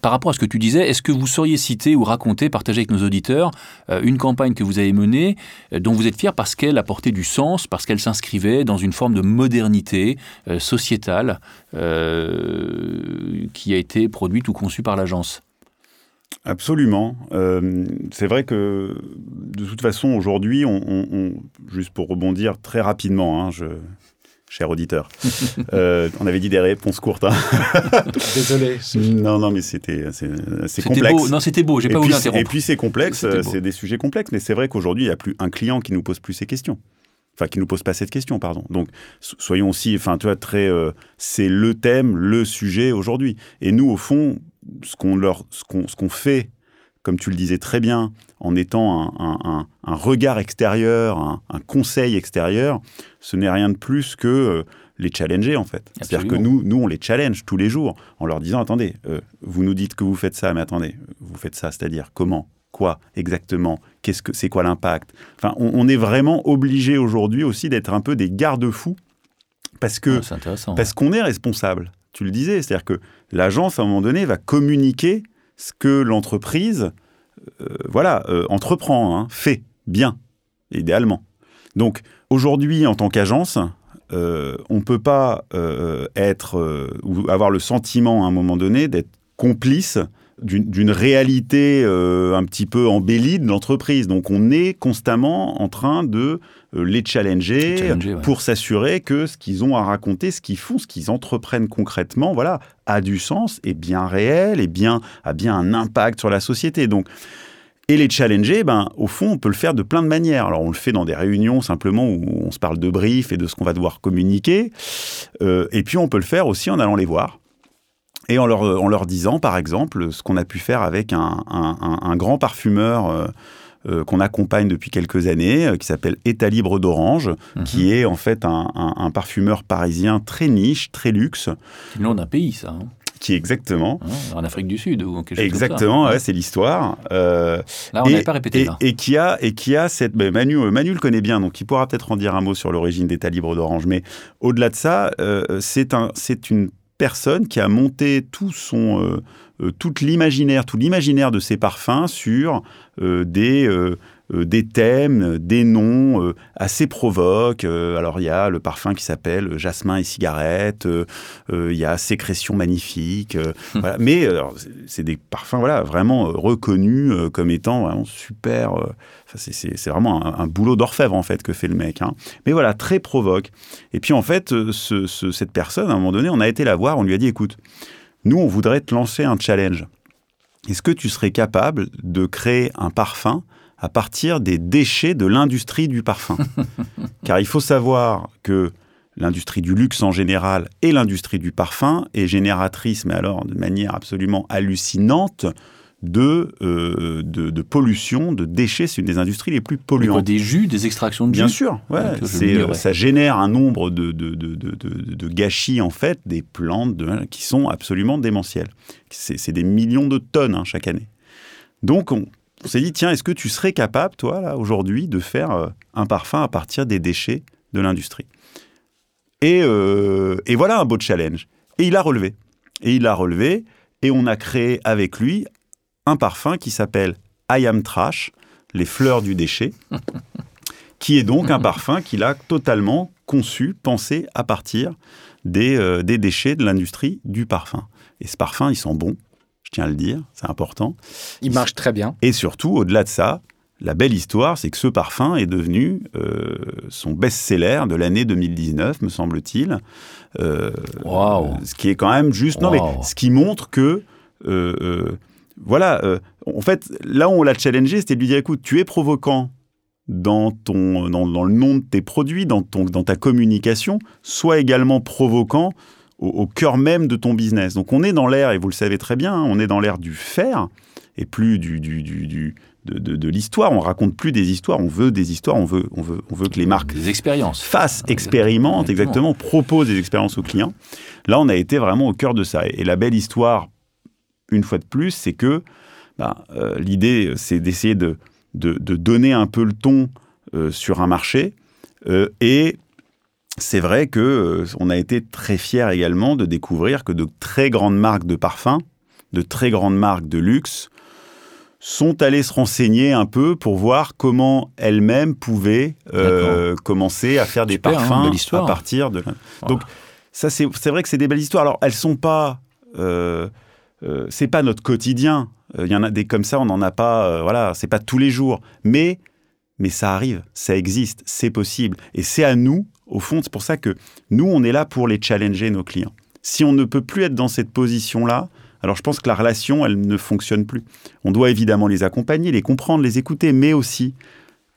par rapport à ce que tu disais, est-ce que vous sauriez citer ou raconter, partager avec nos auditeurs euh, une campagne que vous avez menée euh, dont vous êtes fier parce qu'elle apportait du sens, parce qu'elle s'inscrivait dans une forme de modernité euh, sociétale qui a été produite ou conçue par l'agence? Absolument. Euh, c'est vrai que de toute façon, aujourd'hui, on, juste pour rebondir très rapidement, hein, je, cher auditeur, euh, on avait dit des réponses courtes. Hein. Désolé. Non, non, mais c'était c'est complexe. Beau. Non, c'était beau, j'ai pas voulu interrompre. Et puis c'est complexe, c'est des sujets complexes, mais c'est vrai qu'aujourd'hui, il n'y a plus un client qui nous pose plus ces questions. Enfin, qui nous pose pas cette question, pardon. Donc, soyons aussi, enfin, tu vois, très, euh, c'est le thème, le sujet aujourd'hui. Et nous, au fond, ce qu'on leur, ce qu'on, fait, comme tu le disais très bien, en étant un, regard extérieur, un, conseil extérieur, ce n'est rien de plus que euh, les challenger en fait. C'est-à-dire que nous, nous, on les challenge tous les jours en leur disant attendez, euh, vous nous dites que vous faites ça, mais attendez, vous faites ça, c'est-à-dire comment, quoi exactement, qu'est-ce que c'est quoi l'impact? Enfin, on, est vraiment obligé aujourd'hui aussi d'être un peu des garde-fous parce que ah, parce qu'on est responsable tu le disais, c'est-à-dire que l'agence, à un moment donné, va communiquer ce que l'entreprise euh, voilà, euh, entreprend, hein, fait bien, idéalement. Donc aujourd'hui, en tant qu'agence, euh, on ne peut pas être ou avoir le sentiment à un moment donné d'être complice d'une réalité euh, un petit peu embellie de l'entreprise. Donc on est constamment en train de euh, les challenger, pour s'assurer que ce qu'ils ont à raconter, ce qu'ils font, ce qu'ils entreprennent concrètement, voilà, a du sens, est bien réel, et bien, a bien un impact sur la société. Donc et les challenger, ben, au fond, on peut le faire de plein de manières. Alors, on le fait dans des réunions simplement où on se parle de brief et de ce qu'on va devoir communiquer. Euh, et puis, on peut le faire aussi en allant les voir et en leur, en leur disant, par exemple, ce qu'on a pu faire avec un, un, grand parfumeur euh, euh, qu'on accompagne depuis quelques années, euh, qui s'appelle État Libre d'Orange, mhm. qui est en fait un, parfumeur parisien très niche, très luxe. C'est le nom d'un pays, ça. Hein. qui exactement en Afrique du Sud ou quelque chose exactement comme ça. Ouais, c'est l'histoire là on n'avait pas répété et, là. et qui a et qui a cette ben, Manu Manu le connaît bien donc il pourra peut-être en dire un mot sur l'origine d'État libre d'Orange mais au-delà de ça c'est un c'est une personne qui a monté tout son, euh, euh, l'imaginaire, tout l'imaginaire de ses parfums sur euh, des, des thèmes, des noms assez provoques. alors il y a le parfum qui s'appelle Jasmin et cigarette, il y a Sécrétion magnifique. voilà. Mais c'est des parfums voilà, vraiment reconnus comme étant vraiment super c'est vraiment un, boulot d'orfèvre en fait que fait le mec. Hein. Mais voilà, très provoque. Et puis en fait, euh, cette personne, à un moment donné, on a été la voir, on lui a dit, écoute, nous, on voudrait te lancer un challenge. Est-ce que tu serais capable de créer un parfum à partir des déchets de l'industrie du parfum Car il faut savoir que l'industrie du luxe en général et l'industrie du parfum est génératrice, mais alors de manière absolument hallucinante, de, euh, de, de, pollution, de déchets. C'est une des industries les plus polluantes. Des jus, des extractions de jus Bien sûr, ouais, euh, ça génère un nombre de, de, gâchis, en fait, des plantes qui sont absolument démentielles. C'est des millions de tonnes hein, chaque année. Donc, on, s'est dit, tiens, est-ce que tu serais capable, toi, là, aujourd'hui, de faire euh, un parfum à partir des déchets de l'industrie? Et, et voilà un beau challenge. Et il a relevé. Et il a relevé. Et on a créé avec lui un parfum qui s'appelle I Am Trash, les fleurs du déchet, qui est donc un parfum qu'il a totalement conçu, pensé à partir des, euh, des déchets de l'industrie du parfum. Et ce parfum, il sent bon, je tiens à le dire, c'est important. Il marche très bien. Et surtout, au-delà de ça, la belle histoire, c'est que ce parfum est devenu euh, son best-seller de l'année 2019, me semble-t-il. Euh, wow. Ce qui est quand même juste. Non, mais ce qui montre que. Euh, voilà. en fait, là où on l'a challengé, c'était de lui dire écoute, tu es provocant dans, ton, dans, le nom de tes produits, dans, ton, dans ta communication, sois également provocant au, cœur même de ton business. Donc on est dans l'ère, et vous le savez très bien, hein, on est dans l'ère du faire et plus du, du, du de, l'histoire. On raconte plus des histoires, on veut des histoires, on veut, on veut, on veut que les marques des expériences. fassent, expérimentent, exactement, proposent des expériences aux clients. Là, on a été vraiment au cœur de ça. Et, la belle histoire, une fois de plus, c'est que bah, euh, l'idée, c'est d'essayer de, de, donner un peu le ton euh, sur un marché. Euh, et c'est vrai que on a été très fiers également de découvrir que de très grandes marques de parfums, de très grandes marques de luxe, sont allés se renseigner un peu pour voir comment elles-mêmes pouvaient euh, commencer à faire des hein, parfums à partir de. Donc ça c'est vrai que c'est des belles histoires. Alors elles sont pas euh, euh, c'est pas notre quotidien. Il y en a des comme ça, on n'en a pas. voilà, c'est pas tous les jours, mais mais ça arrive, ça existe, c'est possible, et c'est à nous. Au fond, c'est pour ça que nous, on est là pour les challenger nos clients. Si on ne peut plus être dans cette position-là, alors je pense que la relation, elle ne fonctionne plus. On doit évidemment les accompagner, les comprendre, les écouter, mais aussi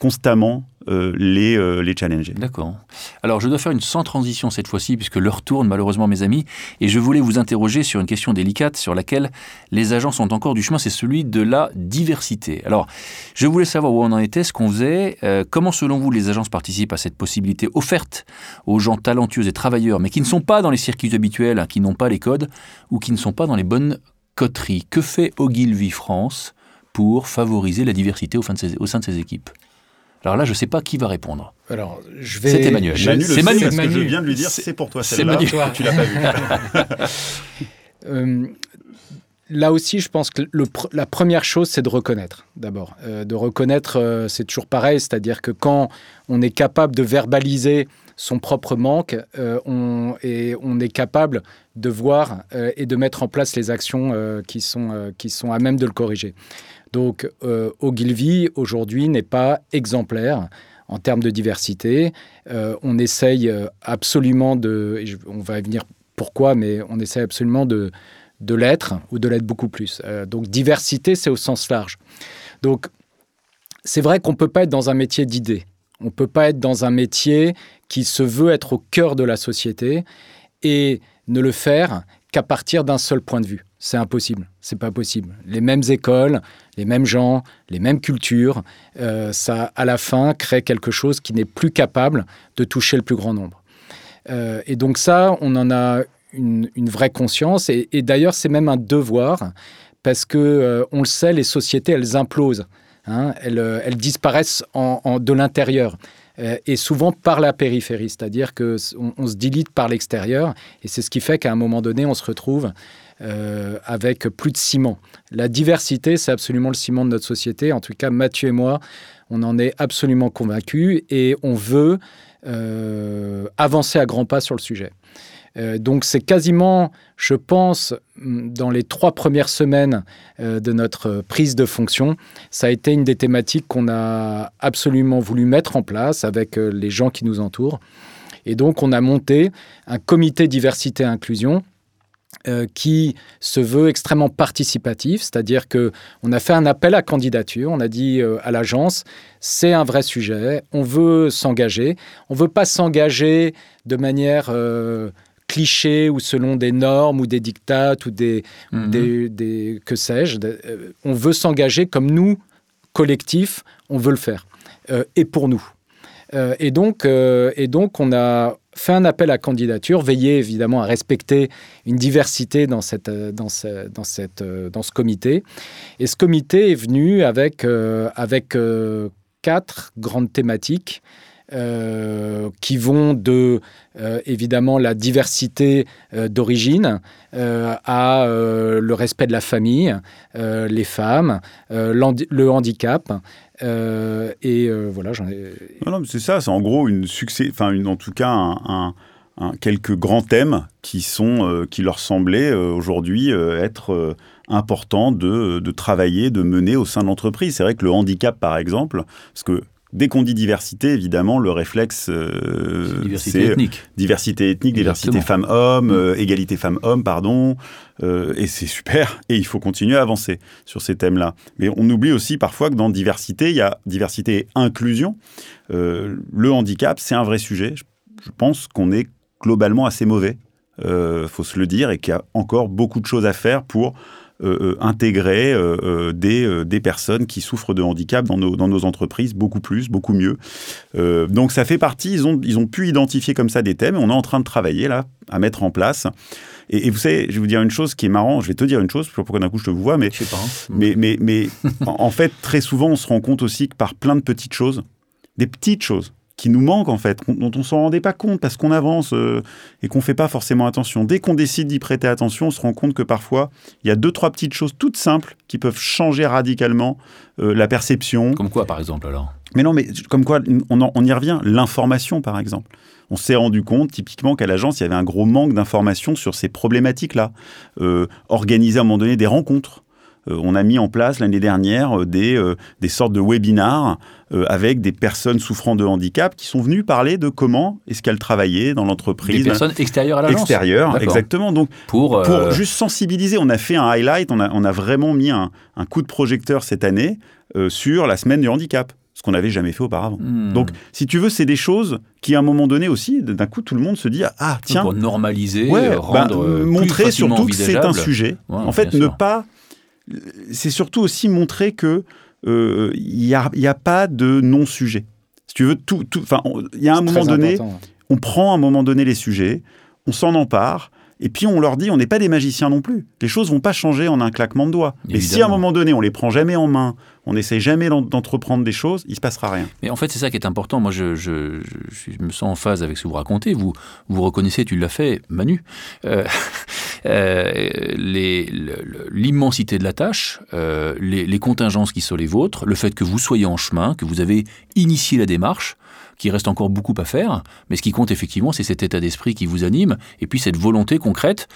constamment euh, les, euh, les challenger. D'accord. Alors je dois faire une sans transition cette fois-ci, puisque l'heure tourne malheureusement mes amis, et je voulais vous interroger sur une question délicate sur laquelle les agents sont encore du chemin, c'est celui de la diversité. Alors je voulais savoir où on en était, ce qu'on faisait, euh, comment selon vous les agences participent à cette possibilité offerte aux gens talentueux et travailleurs, mais qui ne sont pas dans les circuits habituels, hein, qui n'ont pas les codes, ou qui ne sont pas dans les bonnes coteries. Que fait Ogilvy France pour favoriser la diversité au sein de ses équipes? Alors là, je ne sais pas qui va répondre. Alors, je vais. C'est Emmanuel. C'est Manu. Parce que je viens de lui dire, c'est pour toi. C'est Manu. Tu l'as pas vu. euh, là aussi, je pense que le, la première chose, c'est de reconnaître, d'abord. Euh, de reconnaître, euh, c'est toujours pareil, c'est-à-dire que quand on est capable de verbaliser son propre manque, euh, on, et on est capable de voir et de mettre en place les actions qui, sont, qui sont à même de le corriger. Donc euh, Ogilvy, aujourd'hui, n'est pas exemplaire en termes de diversité. Euh, on essaye euh, absolument de... on va y venir pourquoi, mais on essaye absolument de, de l'être ou de l'être beaucoup plus. donc diversité, c'est au sens large. Donc c'est vrai qu'on ne peut pas être dans un métier d'idées. On ne peut pas être dans un métier qui se veut être au cœur de la société et ne le faire qu'à partir d'un seul point de vue. C'est impossible, c'est pas possible. Les mêmes écoles, les mêmes gens, les mêmes cultures, euh, ça à la fin crée quelque chose qui n'est plus capable de toucher le plus grand nombre. Euh, et donc ça, on en a une, vraie conscience, et, d'ailleurs c'est même un devoir, parce que euh, on le sait, les sociétés elles implosent, hein. elles, disparaissent en, de l'intérieur. Euh, et souvent par la périphérie, c'est-à-dire qu'on on se dilite par l'extérieur, et c'est ce qui fait qu'à un moment donné, on se retrouve euh, avec plus de ciment. La diversité, c'est absolument le ciment de notre société. En tout cas, Mathieu et moi, on en est absolument convaincus, et on veut euh, avancer à grands pas sur le sujet. Euh, donc c'est quasiment, je pense, mm, dans les trois premières semaines euh, de notre prise de fonction, ça a été une des thématiques qu'on a absolument voulu mettre en place avec euh, les gens qui nous entourent. Et donc on a monté un comité diversité et inclusion qui se veut extrêmement participatif, c'est-à-dire que on a fait un appel à candidature, on a dit à l'agence, c'est un vrai sujet, on veut s'engager, on veut pas s'engager de manière clichés ou selon des normes ou des dictates ou des, mhm. des, que sais-je. Euh, on veut s'engager comme nous, collectif, on veut le faire. Euh, et pour nous. Euh, et, donc, et donc, on a fait un appel à candidature, veillé évidemment à respecter une diversité dans, cette, dans, ce, dans, cette, dans ce comité. Et ce comité est venu avec, avec quatre grandes thématiques. Euh, qui vont de euh, évidemment la diversité euh, d'origine à le respect de la famille, les femmes, le handicap. et voilà, j'en ai. Non, c'est ça, c'est en gros une succès, enfin, en tout cas, un, quelques grands thèmes qui, sont, qui leur semblaient aujourd'hui être importants de, de, travailler, de mener au sein de l'entreprise. C'est vrai que le handicap, par exemple, parce que Dès qu'on dit diversité, évidemment, le réflexe, euh, diversité ethnique. Diversité ethnique, diversité femmes-hommes, mm. euh, égalité femmes-hommes, pardon. Euh, et c'est super, et il faut continuer à avancer sur ces thèmes-là. Mais on oublie aussi parfois que dans diversité, il y a diversité et inclusion. le handicap, c'est un vrai sujet. Je pense qu'on est globalement assez mauvais, il faut se le dire, et qu'il y a encore beaucoup de choses à faire pour euh, euh, intégrer euh, des, des, personnes qui souffrent de handicap dans nos, dans nos entreprises, beaucoup plus, beaucoup mieux. donc ça fait partie, ils ont, ils ont pu identifier comme ça des thèmes, et on est en train de travailler là, à mettre en place. Et, vous savez, je vais vous dire une chose qui est marrant, je vais te dire une chose, pourquoi d'un coup je te vois, mais, je sais pas, hein. mais, mais, mais en fait, très souvent, on se rend compte aussi que par plein de petites choses, des petites choses, qui nous manquent en fait, dont on s'en rendait pas compte parce qu'on avance euh, et qu'on fait pas forcément attention. Dès qu'on décide d'y prêter attention, on se rend compte que parfois il y a deux trois petites choses toutes simples qui peuvent changer radicalement euh, la perception. Comme quoi par exemple alors? Mais non, mais comme quoi on, on y revient. L'information par exemple. On s'est rendu compte typiquement qu'à l'agence il y avait un gros manque d'informations sur ces problématiques-là. Euh, organiser à un moment donné des rencontres. Euh, on a mis en place l'année dernière des, des sortes de webinars euh, avec des personnes souffrant de handicap qui sont venues parler de comment est-ce qu'elles travaillaient dans l'entreprise. Des personnes extérieures à l'agence Extérieures, exactement. Donc, pour, pour euh, juste sensibiliser, on a fait un highlight, on a, on a vraiment mis un, un coup de projecteur cette année euh, sur la semaine du handicap ce qu'on n'avait jamais fait auparavant. Hmm. Donc, si tu veux, c'est des choses qui, à un moment donné aussi, d'un coup, tout le monde se dit ah tiens, pour normaliser, ouais, rendre bah, montrer surtout que c'est un sujet. en fait, ne pas. C'est surtout aussi montrer que il euh, n'y a, y a, pas de non-sujet. Si tu veux, tout, il y a un moment donné, on prend à un moment donné les sujets, on s'en empare, et puis on leur dit, on n'est pas des magiciens non plus. Les choses vont pas changer en un claquement de doigts. Mais si à un moment donné, on les prend jamais en main, on n'essaye jamais d'entreprendre des choses, il se passera rien. Mais en fait, c'est ça qui est important. Moi, je, me sens en phase avec ce que vous racontez. Vous, vous reconnaissez, tu l'as fait, Manu, euh, euh, l'immensité de la tâche, euh, les, les contingences qui sont les vôtres, le fait que vous soyez en chemin, que vous avez initié la démarche qu'il reste encore beaucoup à faire, mais ce qui compte effectivement, c'est cet état d'esprit qui vous anime, et puis cette volonté concrète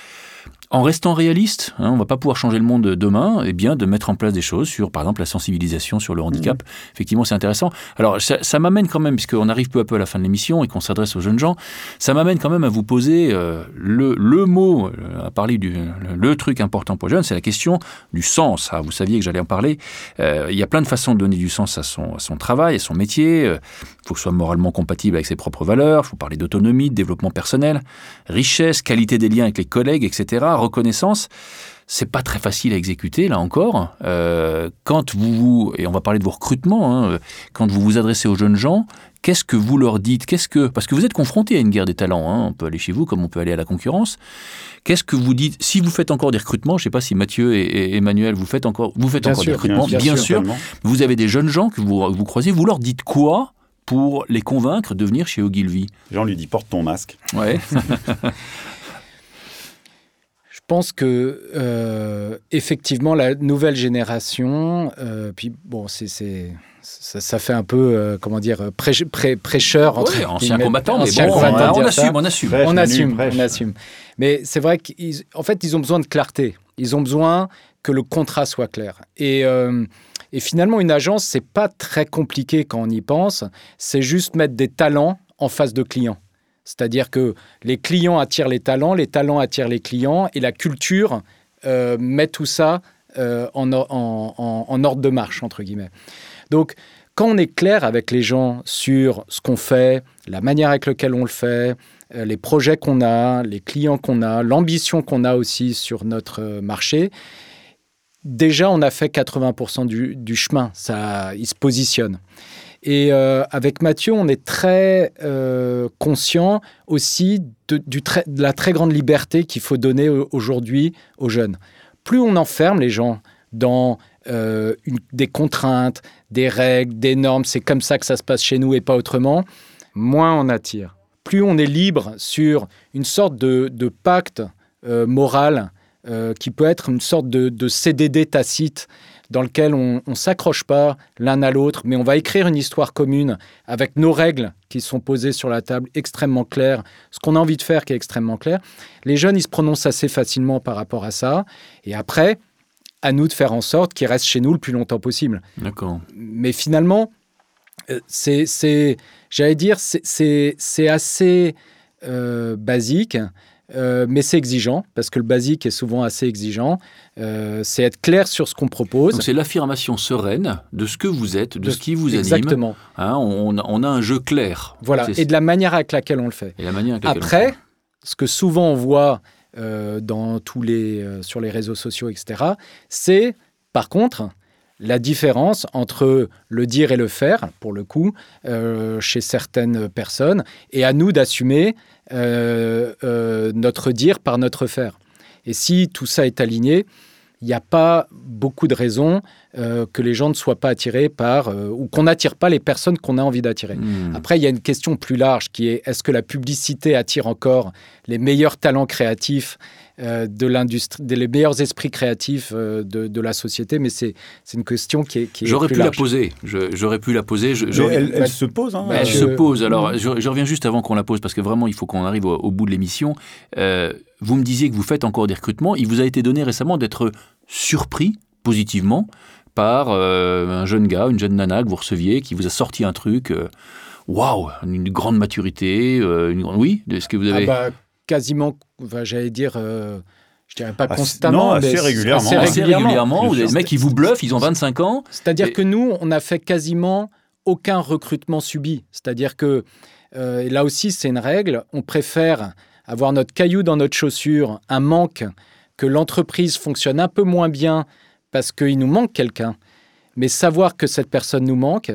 en restant réaliste, hein, on va pas pouvoir changer le monde demain, et eh bien de mettre en place des choses sur, par exemple, la sensibilisation sur le handicap. Mmh. Effectivement, c'est intéressant. Alors, ça, m'amène quand même, puisqu'on arrive peu à peu à la fin de l'émission et qu'on s'adresse aux jeunes gens, ça m'amène quand même à vous poser euh, le, le, mot, euh, à parler du le, truc important pour les jeunes, c'est la question du sens. Ah, vous saviez que j'allais en parler. Euh, il y a plein de façons de donner du sens à son, à son travail, à son métier. Il faut que ce soit moralement compatible avec ses propres valeurs. Il faut parler d'autonomie, de développement personnel, richesse, qualité des liens avec les collègues, etc reconnaissance, c'est pas très facile à exécuter, là encore. Euh, quand vous, et on va parler de vos recrutements, hein, quand vous vous adressez aux jeunes gens, qu'est-ce que vous leur dites? Qu'est-ce que Parce que vous êtes confronté à une guerre des talents, hein, on peut aller chez vous comme on peut aller à la concurrence. Qu'est-ce que vous dites? Si vous faites encore des recrutements, je ne sais pas si Mathieu et, Emmanuel, vous faites encore, vous faites encore des recrutements, bien, sûr. Vous avez des jeunes gens que vous, vous croisez, vous leur dites quoi pour les convaincre de venir chez Ogilvy? Jean lui dit porte ton masque. Ouais. Je pense que euh, effectivement la nouvelle génération, euh, puis bon, c'est ça, fait un peu euh, comment dire prêcheur entre ancien combattant, mais bon, on, assume, on assume, on assume, on assume. Mais c'est vrai qu'en fait ils ont besoin de clarté. Ils ont besoin que le contrat soit clair. Et et finalement, une agence, c'est pas très compliqué quand on y pense. C'est juste mettre des talents en face de clients. C'est-à-dire que les clients attirent les talents, les talents attirent les clients, et la culture euh, met tout ça euh, en, ordre de marche, entre guillemets. Donc, quand on est clair avec les gens sur ce qu'on fait, la manière avec laquelle on le fait, euh, les projets qu'on a, les clients qu'on a, l'ambition qu'on a aussi sur notre marché, déjà on a fait 80% du, du chemin, ça, il se positionne. Et euh, avec Mathieu, on est très euh, conscient aussi de, la très grande liberté qu'il faut donner aujourd'hui aux jeunes. Plus on enferme les gens dans euh, des contraintes, des règles, des normes, c'est comme ça que ça se passe chez nous et pas autrement, moins on attire. Plus on est libre sur une sorte de, pacte moral qui peut être une sorte de, de CDD tacite dans lequel on ne s'accroche pas l'un à l'autre, mais on va écrire une histoire commune avec nos règles qui sont posées sur la table, extrêmement claires, ce qu'on a envie de faire qui est extrêmement clair. Les jeunes, ils se prononcent assez facilement par rapport à ça. Et après, à nous de faire en sorte qu'ils restent chez nous le plus longtemps possible. D'accord. Mais finalement, euh, c'est, j'allais dire, c'est assez euh, basique. Euh, mais c'est exigeant, parce que le basique est souvent assez exigeant. c'est être clair sur ce qu'on propose. c'est l'affirmation sereine de ce que vous êtes, de, ce qui vous anime. Exactement. Hein, on, on, a un jeu clair. Voilà, et de la manière avec laquelle on le fait. Et la manière avec Après, ce que souvent on voit dans tous les, sur les réseaux sociaux, etc., c'est, par contre, la différence entre le dire et le faire, pour le coup, euh, chez certaines personnes, et à nous d'assumer euh, euh, notre dire par notre faire. Et si tout ça est aligné, il n'y a pas beaucoup de raisons que les gens ne soient pas attirés par, ou qu'on n'attire pas les personnes qu'on a envie d'attirer. Hmm. Après, il y a une question plus large qui est, est-ce que la publicité attire encore les meilleurs talents créatifs euh, de l'industrie, des meilleurs esprits créatifs euh, de, la société, mais c'est une question qui est, qui J'aurais pu la poser. J'aurais pu la poser. elle, se pose. Hein, elle se pose. Alors, je, reviens juste avant qu'on la pose parce que vraiment, il faut qu'on arrive au, bout de l'émission. Euh, vous me disiez que vous faites encore des recrutements. Il vous a été donné récemment d'être surpris positivement par un jeune gars, une jeune nana que vous receviez, qui vous a sorti un truc. Waouh, une grande maturité. Une... Oui, est-ce que vous avez. Ah bah, quasiment, j'allais dire, euh, je dirais pas constamment, non, assez régulièrement. Assez régulièrement. Assez des mecs qui vous bluffent, ils ont 25 ans. C'est-à-dire que nous, on n'a fait quasiment aucun recrutement subi. C'est-à-dire que, euh, et là aussi, c'est une règle, on préfère avoir notre caillou dans notre chaussure, un manque, que l'entreprise fonctionne un peu moins bien parce qu'il nous manque quelqu'un, mais savoir que cette personne nous manque,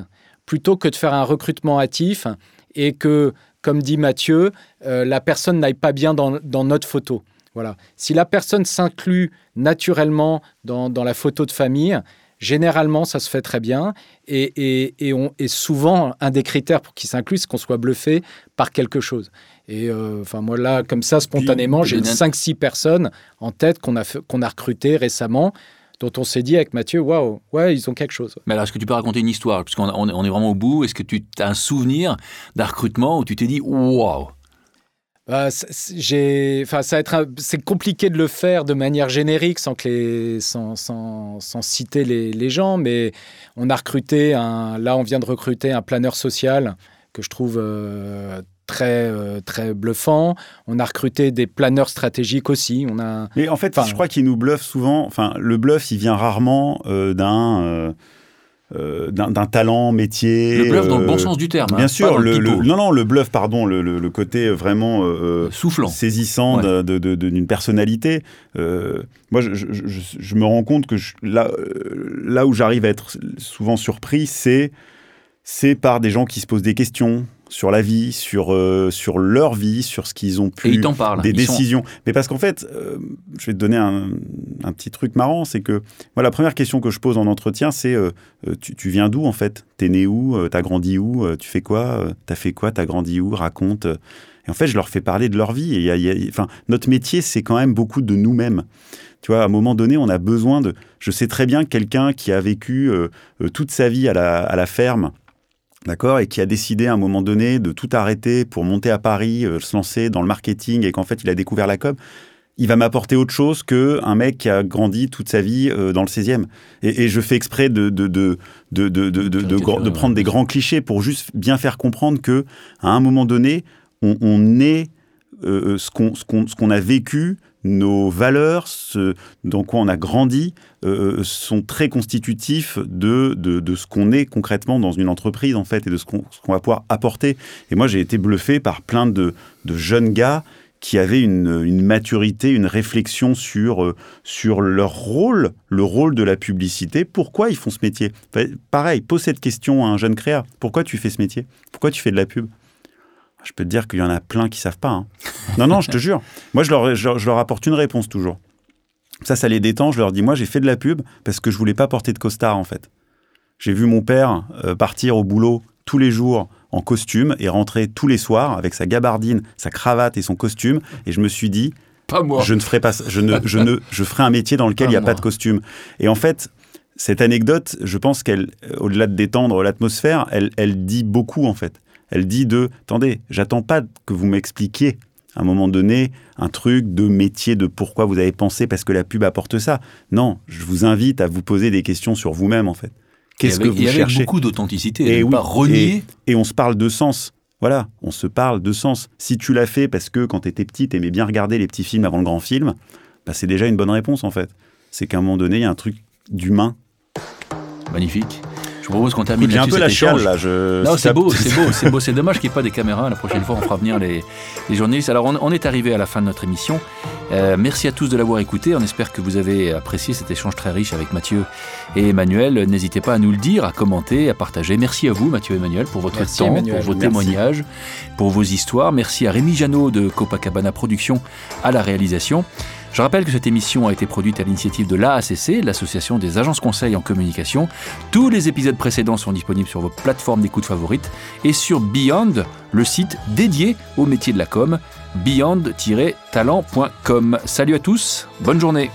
plutôt que de faire un recrutement hâtif et que comme dit Mathieu, euh, la personne n'aille pas bien dans, notre photo. Voilà. Si la personne s'inclut naturellement dans, la photo de famille, généralement, ça se fait très bien. Et, et, on, est souvent, un des critères pour qu'il s'inclue, c'est qu'on soit bluffé par quelque chose. Et euh, enfin, moi, là, comme ça, spontanément, j'ai 5-6 personnes en tête qu'on a, qu'on a recrutées récemment dont on s'est dit avec Mathieu, waouh, ouais, ils ont quelque chose. Mais alors, est-ce que tu peux raconter une histoire? Puisqu'on on est vraiment au bout, est-ce que tu as un souvenir d'un recrutement où tu t'es dit, waouh? Bah, j'ai, enfin, ça être, c'est compliqué de le faire de manière générique sans que les, sans, sans, sans citer les, les, gens, mais on a recruté un, là, on vient de recruter un planeur social que je trouve euh, très, euh, très bluffant. On a recruté des planeurs stratégiques aussi. On a... Mais en fait, je crois qu'ils nous bluffent souvent. Enfin, le bluff, il vient rarement euh, d'un. Euh, d'un talent, métier. Le bluff dans le bon sens du terme. Bien hein, sûr, le, non, non, le bluff, pardon, le, côté vraiment soufflant, saisissant d'une personnalité. moi, je, je, me rends compte que là, là où j'arrive à être souvent surpris, c'est c'est par des gens qui se posent des questions, sur la vie, sur, euh, sur leur vie, sur ce qu'ils ont pu, Et ils t'en parlent. des décisions. Mais parce qu'en fait, euh, je vais te donner un, un petit truc marrant, c'est que moi, la première question que je pose en entretien, c'est euh, tu, tu, viens d'où en fait? T'es né où? T'as grandi où? Tu fais quoi? T'as fait quoi? T'as grandi où? Raconte. Et en fait, je leur fais parler de leur vie. Et y a, enfin, notre métier, c'est quand même beaucoup de nous-mêmes. Tu vois, à un moment donné, on a besoin de. Je sais très bien quelqu'un qui a vécu toute sa vie à la, à la ferme d'accord, et qui a décidé à un moment donné de tout arrêter pour monter à Paris, euh, se lancer dans le marketing, et qu'en fait il a découvert la com, il va m'apporter autre chose qu'un mec qui a grandi toute sa vie euh, dans le 16e. Et, je fais exprès de, de, de, de, de prendre des grands clichés pour juste bien faire comprendre que à un moment donné, on, on est euh, ce qu'on a vécu, nos valeurs, ce dans quoi on a grandi, euh, sont très constitutifs de, de, ce qu'on est concrètement dans une entreprise, en fait, et de ce qu'on va pouvoir apporter. Et moi, j'ai été bluffé par plein de, de jeunes gars qui avaient une, une, maturité, une réflexion sur, euh, sur leur rôle, le rôle de la publicité. Pourquoi ils font ce métier? Pareil, pose cette question à un jeune créa. Pourquoi tu fais ce métier? Pourquoi tu fais de la pub? Je peux te dire qu'il y en a plein qui savent pas. Hein. Non, non, je te jure. Moi, je leur, je, leur, apporte une réponse toujours. Ça, ça les détend. Je leur dis, moi, j'ai fait de la pub parce que je voulais pas porter de costard, en fait. J'ai vu mon père euh, partir au boulot tous les jours en costume et rentrer tous les soirs avec sa gabardine, sa cravate et son costume. Et je me suis dit, pas moi. je ne ferai pas, je ne, je ne, je ferai un métier dans lequel il n'y a pas de costume. Et en fait, cette anecdote, je pense qu'elle, au-delà de détendre l'atmosphère, elle, elle dit beaucoup en fait. Elle dit de, attendez, j'attends pas que vous m'expliquiez à un moment donné un truc de métier, de pourquoi vous avez pensé parce que la pub apporte ça. Non, je vous invite à vous poser des questions sur vous-même en fait. Qu'est-ce que vous et cherchez avec beaucoup d'authenticité, et oui, pas renier. Et, et on se parle de sens. Voilà, on se parle de sens. Si tu l'as fait parce que quand tu étais petite, aimais bien regarder les petits films avant le grand film, bah, c'est déjà une bonne réponse en fait. C'est qu'à un moment donné, il y a un truc d'humain. Magnifique. Propose qu'on termine J'ai un peu la chiale là. Je... Non, c'est beau, c'est beau, c'est beau, c'est dommage qu'il n'y ait pas des caméras. La prochaine fois, on fera venir les, les journalistes. Alors, on, on est arrivé à la fin de notre émission. Euh, merci à tous de l'avoir écouté. On espère que vous avez apprécié cet échange très riche avec Mathieu et Emmanuel. N'hésitez pas à nous le dire, à commenter, à partager. Merci à vous, Mathieu et Emmanuel, pour votre Merci, temps, Emmanuel. pour vos Merci. témoignages, pour vos histoires. Merci à Rémi Janot de Copacabana Productions à la réalisation. Je rappelle que cette émission a été produite à l'initiative de l'AACC, l'Association des agences conseils en communication. Tous les épisodes précédents sont disponibles sur vos plateformes d'écoute favorites et sur Beyond, le site dédié au métier de la com, beyond-talent.com. Salut à tous, bonne journée.